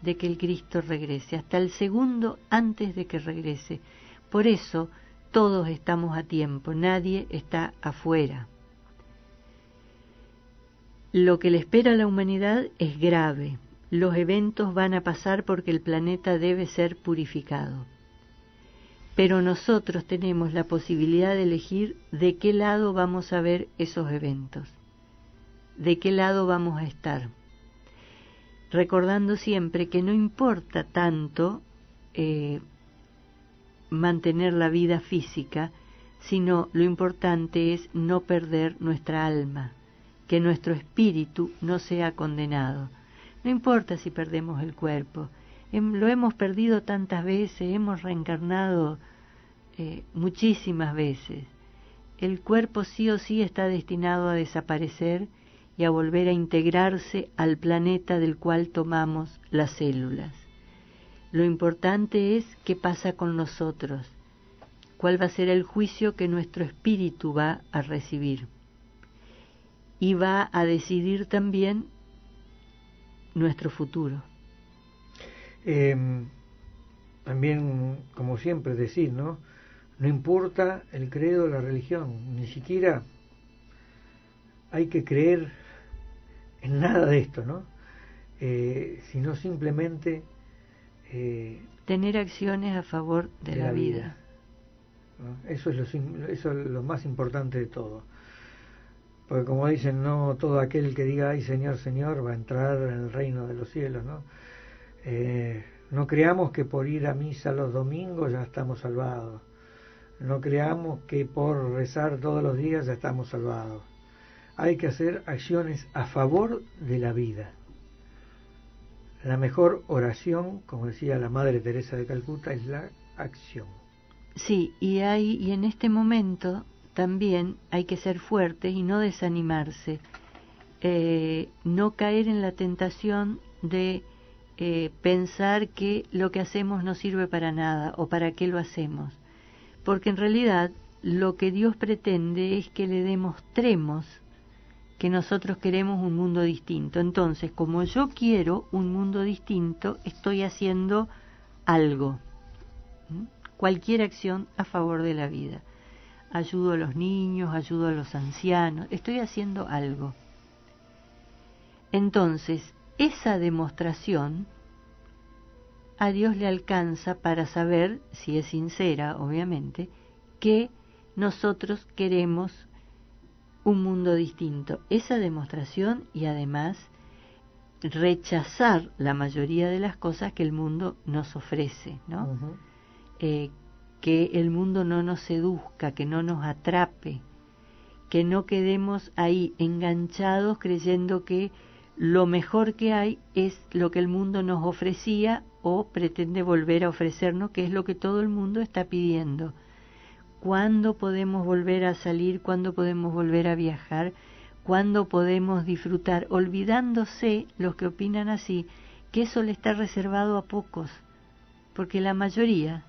de que el Cristo regrese, hasta el segundo antes de que regrese. Por eso todos estamos a tiempo, nadie está afuera. Lo que le espera a la humanidad es grave. Los eventos van a pasar porque el planeta debe ser purificado. Pero nosotros tenemos la posibilidad de elegir de qué lado vamos a ver esos eventos, de qué lado vamos a estar recordando siempre que no importa tanto eh, mantener la vida física, sino lo importante es no perder nuestra alma, que nuestro espíritu no sea condenado. No importa si perdemos el cuerpo, lo hemos perdido tantas veces, hemos reencarnado eh, muchísimas veces. El cuerpo sí o sí está destinado a desaparecer y a volver a integrarse al planeta del cual tomamos las células. Lo importante es qué pasa con nosotros, cuál va a ser el juicio que nuestro espíritu va a recibir. Y va a decidir también nuestro futuro. Em, también, como siempre, decir, ¿no? No importa el credo, la religión, ni siquiera hay que creer en nada de esto, ¿no? Eh, sino simplemente eh, tener acciones a favor de, la, vida. eso, es lo, eso es lo más importante de todo. Porque como dicen, no todo aquel que diga, ay Señor, Señor, va a entrar en el reino de los cielos, ¿no? Eh, no creamos que por ir a misa los domingos ya estamos salvados. No creamos que por rezar todos los días ya estamos salvados hay que hacer acciones a favor de la vida. La mejor oración, como decía la Madre Teresa de Calcuta, es la acción. Sí, y hay y en este momento también hay que ser fuertes y no desanimarse, eh, no caer en la tentación de eh, pensar que lo que hacemos no sirve para nada o para qué lo hacemos, porque en realidad lo que Dios pretende es que le demostremos que nosotros queremos un mundo distinto. Entonces, como yo quiero un mundo distinto, estoy haciendo algo, cualquier acción a favor de la vida. Ayudo a los niños, ayudo a los ancianos, estoy haciendo algo. Entonces, esa demostración a Dios le alcanza para saber, si es sincera, obviamente, que nosotros queremos un mundo distinto. Esa demostración y además rechazar la mayoría de las cosas que el mundo nos ofrece, ¿no? Eh, que el mundo no nos seduzca, que no nos atrape, que no quedemos ahí enganchados creyendo que lo mejor que hay es lo que el mundo nos ofrecía o pretende volver a ofrecernos, que es lo que todo el mundo está pidiendo. Cuándo podemos volver a salir, cuándo podemos volver a viajar, cuándo podemos disfrutar, olvidándose los que opinan así, que eso le está reservado a pocos, porque la mayoría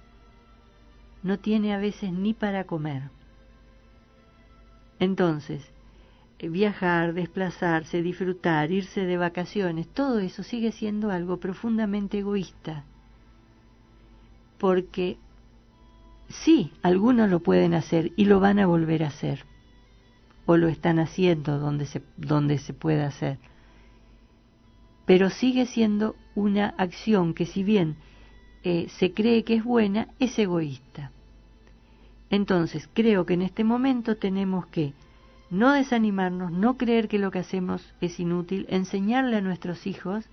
no tiene a veces ni para comer. Entonces, eh, viajar, desplazarse, disfrutar, irse de vacaciones, todo eso sigue siendo algo profundamente egoísta, porque Sí, algunos lo pueden hacer y lo van a volver a hacer. O lo están haciendo donde se, donde se pueda hacer. Pero sigue siendo una acción que si bien eh, se cree que es buena, es egoísta. Entonces, creo que en este momento tenemos que no desanimarnos, no creer que lo que hacemos es inútil, enseñarle a nuestros hijos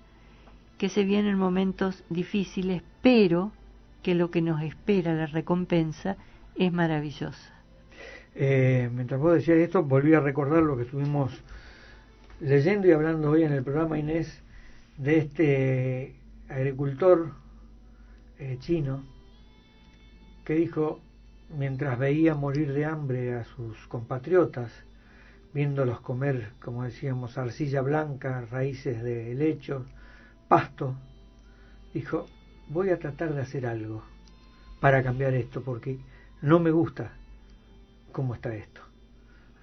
que se vienen momentos difíciles, pero que lo que nos espera, la recompensa, es maravillosa. Eh, mientras vos decías esto, volví a recordar lo que estuvimos leyendo y hablando hoy en el programa Inés de este agricultor eh, chino que dijo, mientras veía morir de hambre a sus compatriotas, viéndolos comer, como decíamos, arcilla blanca, raíces de lecho, pasto, dijo, voy a tratar de hacer algo para cambiar esto, porque no me gusta cómo está esto.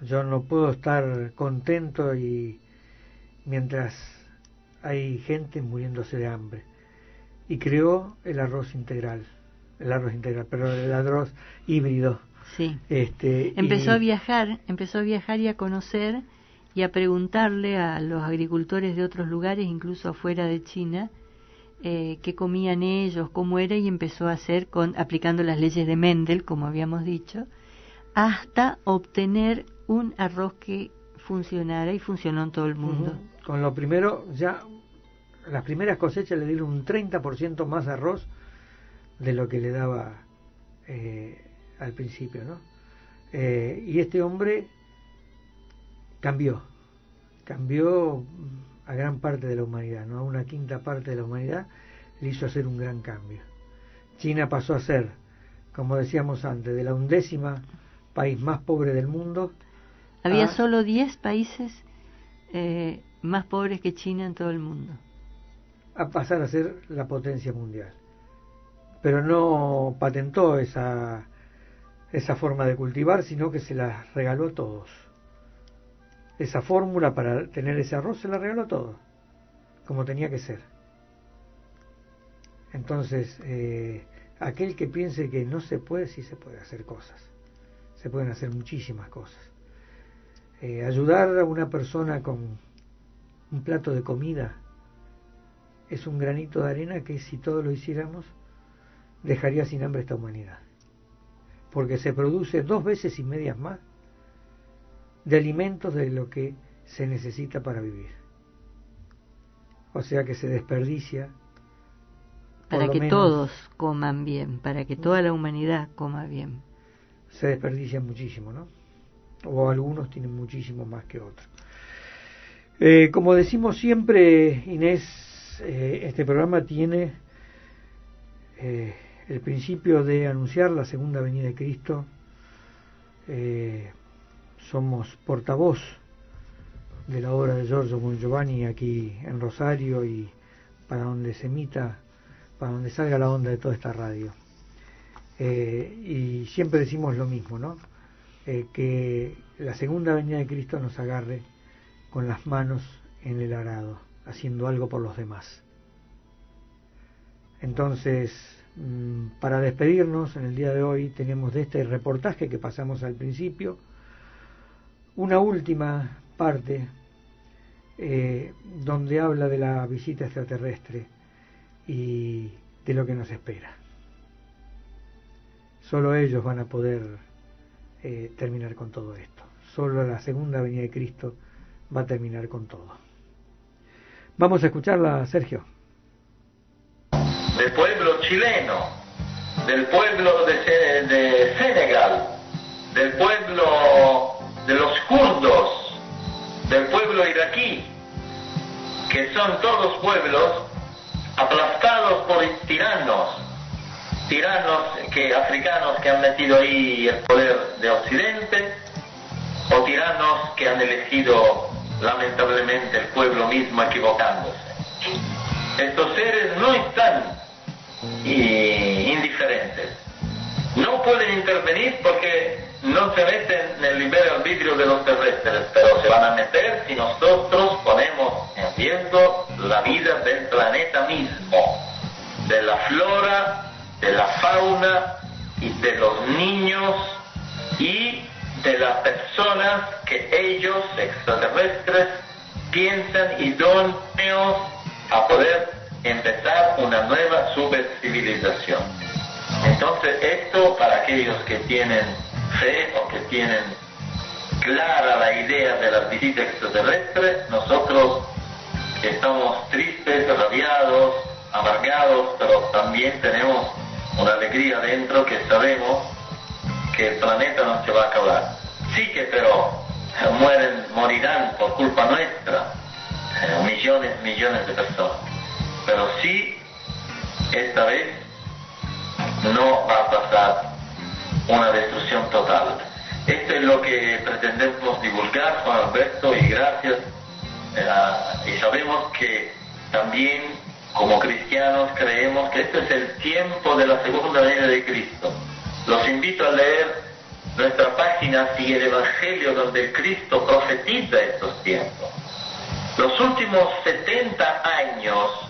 Yo no puedo estar contento y mientras hay gente muriéndose de hambre. Y creó el arroz integral, el arroz integral, pero el arroz híbrido. Sí. Este, empezó y- a viajar, empezó a viajar y a conocer y a preguntarle a los agricultores de otros lugares, incluso afuera de China, eh, qué comían ellos, cómo era, y empezó a hacer, con, aplicando las leyes de Mendel, como habíamos dicho, hasta obtener un arroz que funcionara y funcionó en todo el mundo. Con lo primero, ya las primeras cosechas le dieron un 30% más arroz de lo que le daba eh, al principio, ¿no? Eh, y este hombre cambió, cambió a gran parte de la humanidad, ¿no? A una quinta parte de la humanidad le hizo hacer un gran cambio. China pasó a ser, como decíamos antes, de la undécima país más pobre del mundo Había solo 10 países eh, más pobres que China en todo el mundo. a pasar a ser la potencia mundial. Pero no patentó esa, esa forma de cultivar, sino que se la regaló a todos. Esa fórmula para tener ese arroz se la regaló a todos, como tenía que ser. Entonces, eh, aquel que piense que no se puede, sí se puede hacer cosas. Se pueden hacer muchísimas cosas. Eh, ayudar a una persona con un plato de comida es un granito de arena que si todos lo hiciéramos dejaría sin hambre esta humanidad. Porque se produce dos veces y medias más de alimentos de lo que se necesita para vivir. O sea que se desperdicia. Para que menos, todos coman bien, para que toda la humanidad coma bien. Se desperdicia muchísimo, ¿no? O algunos tienen muchísimo más que otros. Eh, como decimos siempre, Inés, eh, este programa tiene eh, el principio de anunciar la segunda venida de Cristo. Eh, somos portavoz de la obra de Giorgio Bon Giovanni aquí en Rosario y para donde se emita, para donde salga la onda de toda esta radio. Eh, y siempre decimos lo mismo, ¿no? Eh, que la segunda venida de Cristo nos agarre con las manos en el arado, haciendo algo por los demás. Entonces, para despedirnos en el día de hoy, tenemos de este reportaje que pasamos al principio, una última parte eh, donde habla de la visita extraterrestre y de lo que nos espera. Solo ellos van a poder eh, terminar con todo esto. Solo la segunda venida de Cristo va a terminar con todo. Vamos a escucharla, Sergio. pueblo chileno, del pueblo de, Se- de Senegal, del pueblo de los kurdos, del pueblo iraquí, que son todos pueblos aplastados por tiranos, tiranos que africanos que han metido ahí el poder de Occidente, o tiranos que han elegido lamentablemente el pueblo mismo equivocándose. Estos seres no están indiferentes. No pueden intervenir porque no se meten en el libre arbitrio de los terrestres, pero se van a meter si nosotros ponemos en riesgo la vida del planeta mismo, de la flora, de la fauna y de los niños y de las personas que ellos, extraterrestres, piensan idóneos a poder empezar una nueva supercivilización. Entonces esto para aquellos que tienen fe o que tienen clara la idea de la visita extraterrestre, nosotros estamos tristes, rabiados, amargados, pero también tenemos una alegría dentro que sabemos que el planeta no se va a acabar. Sí que pero eh, mueren, morirán por culpa nuestra, eh, millones, millones de personas. Pero sí, esta vez no va a pasar una destrucción total. Esto es lo que pretendemos divulgar, Juan Alberto, y gracias. eh, y sabemos que también como cristianos creemos que este es el tiempo de la segunda venida de Cristo. Los invito a leer nuestra página Sigue el Evangelio, donde Cristo profetiza estos tiempos. Los últimos 70 años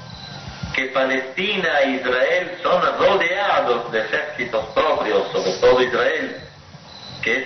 que Palestina e Israel son rodeados de ejércitos propios, sobre todo Israel, que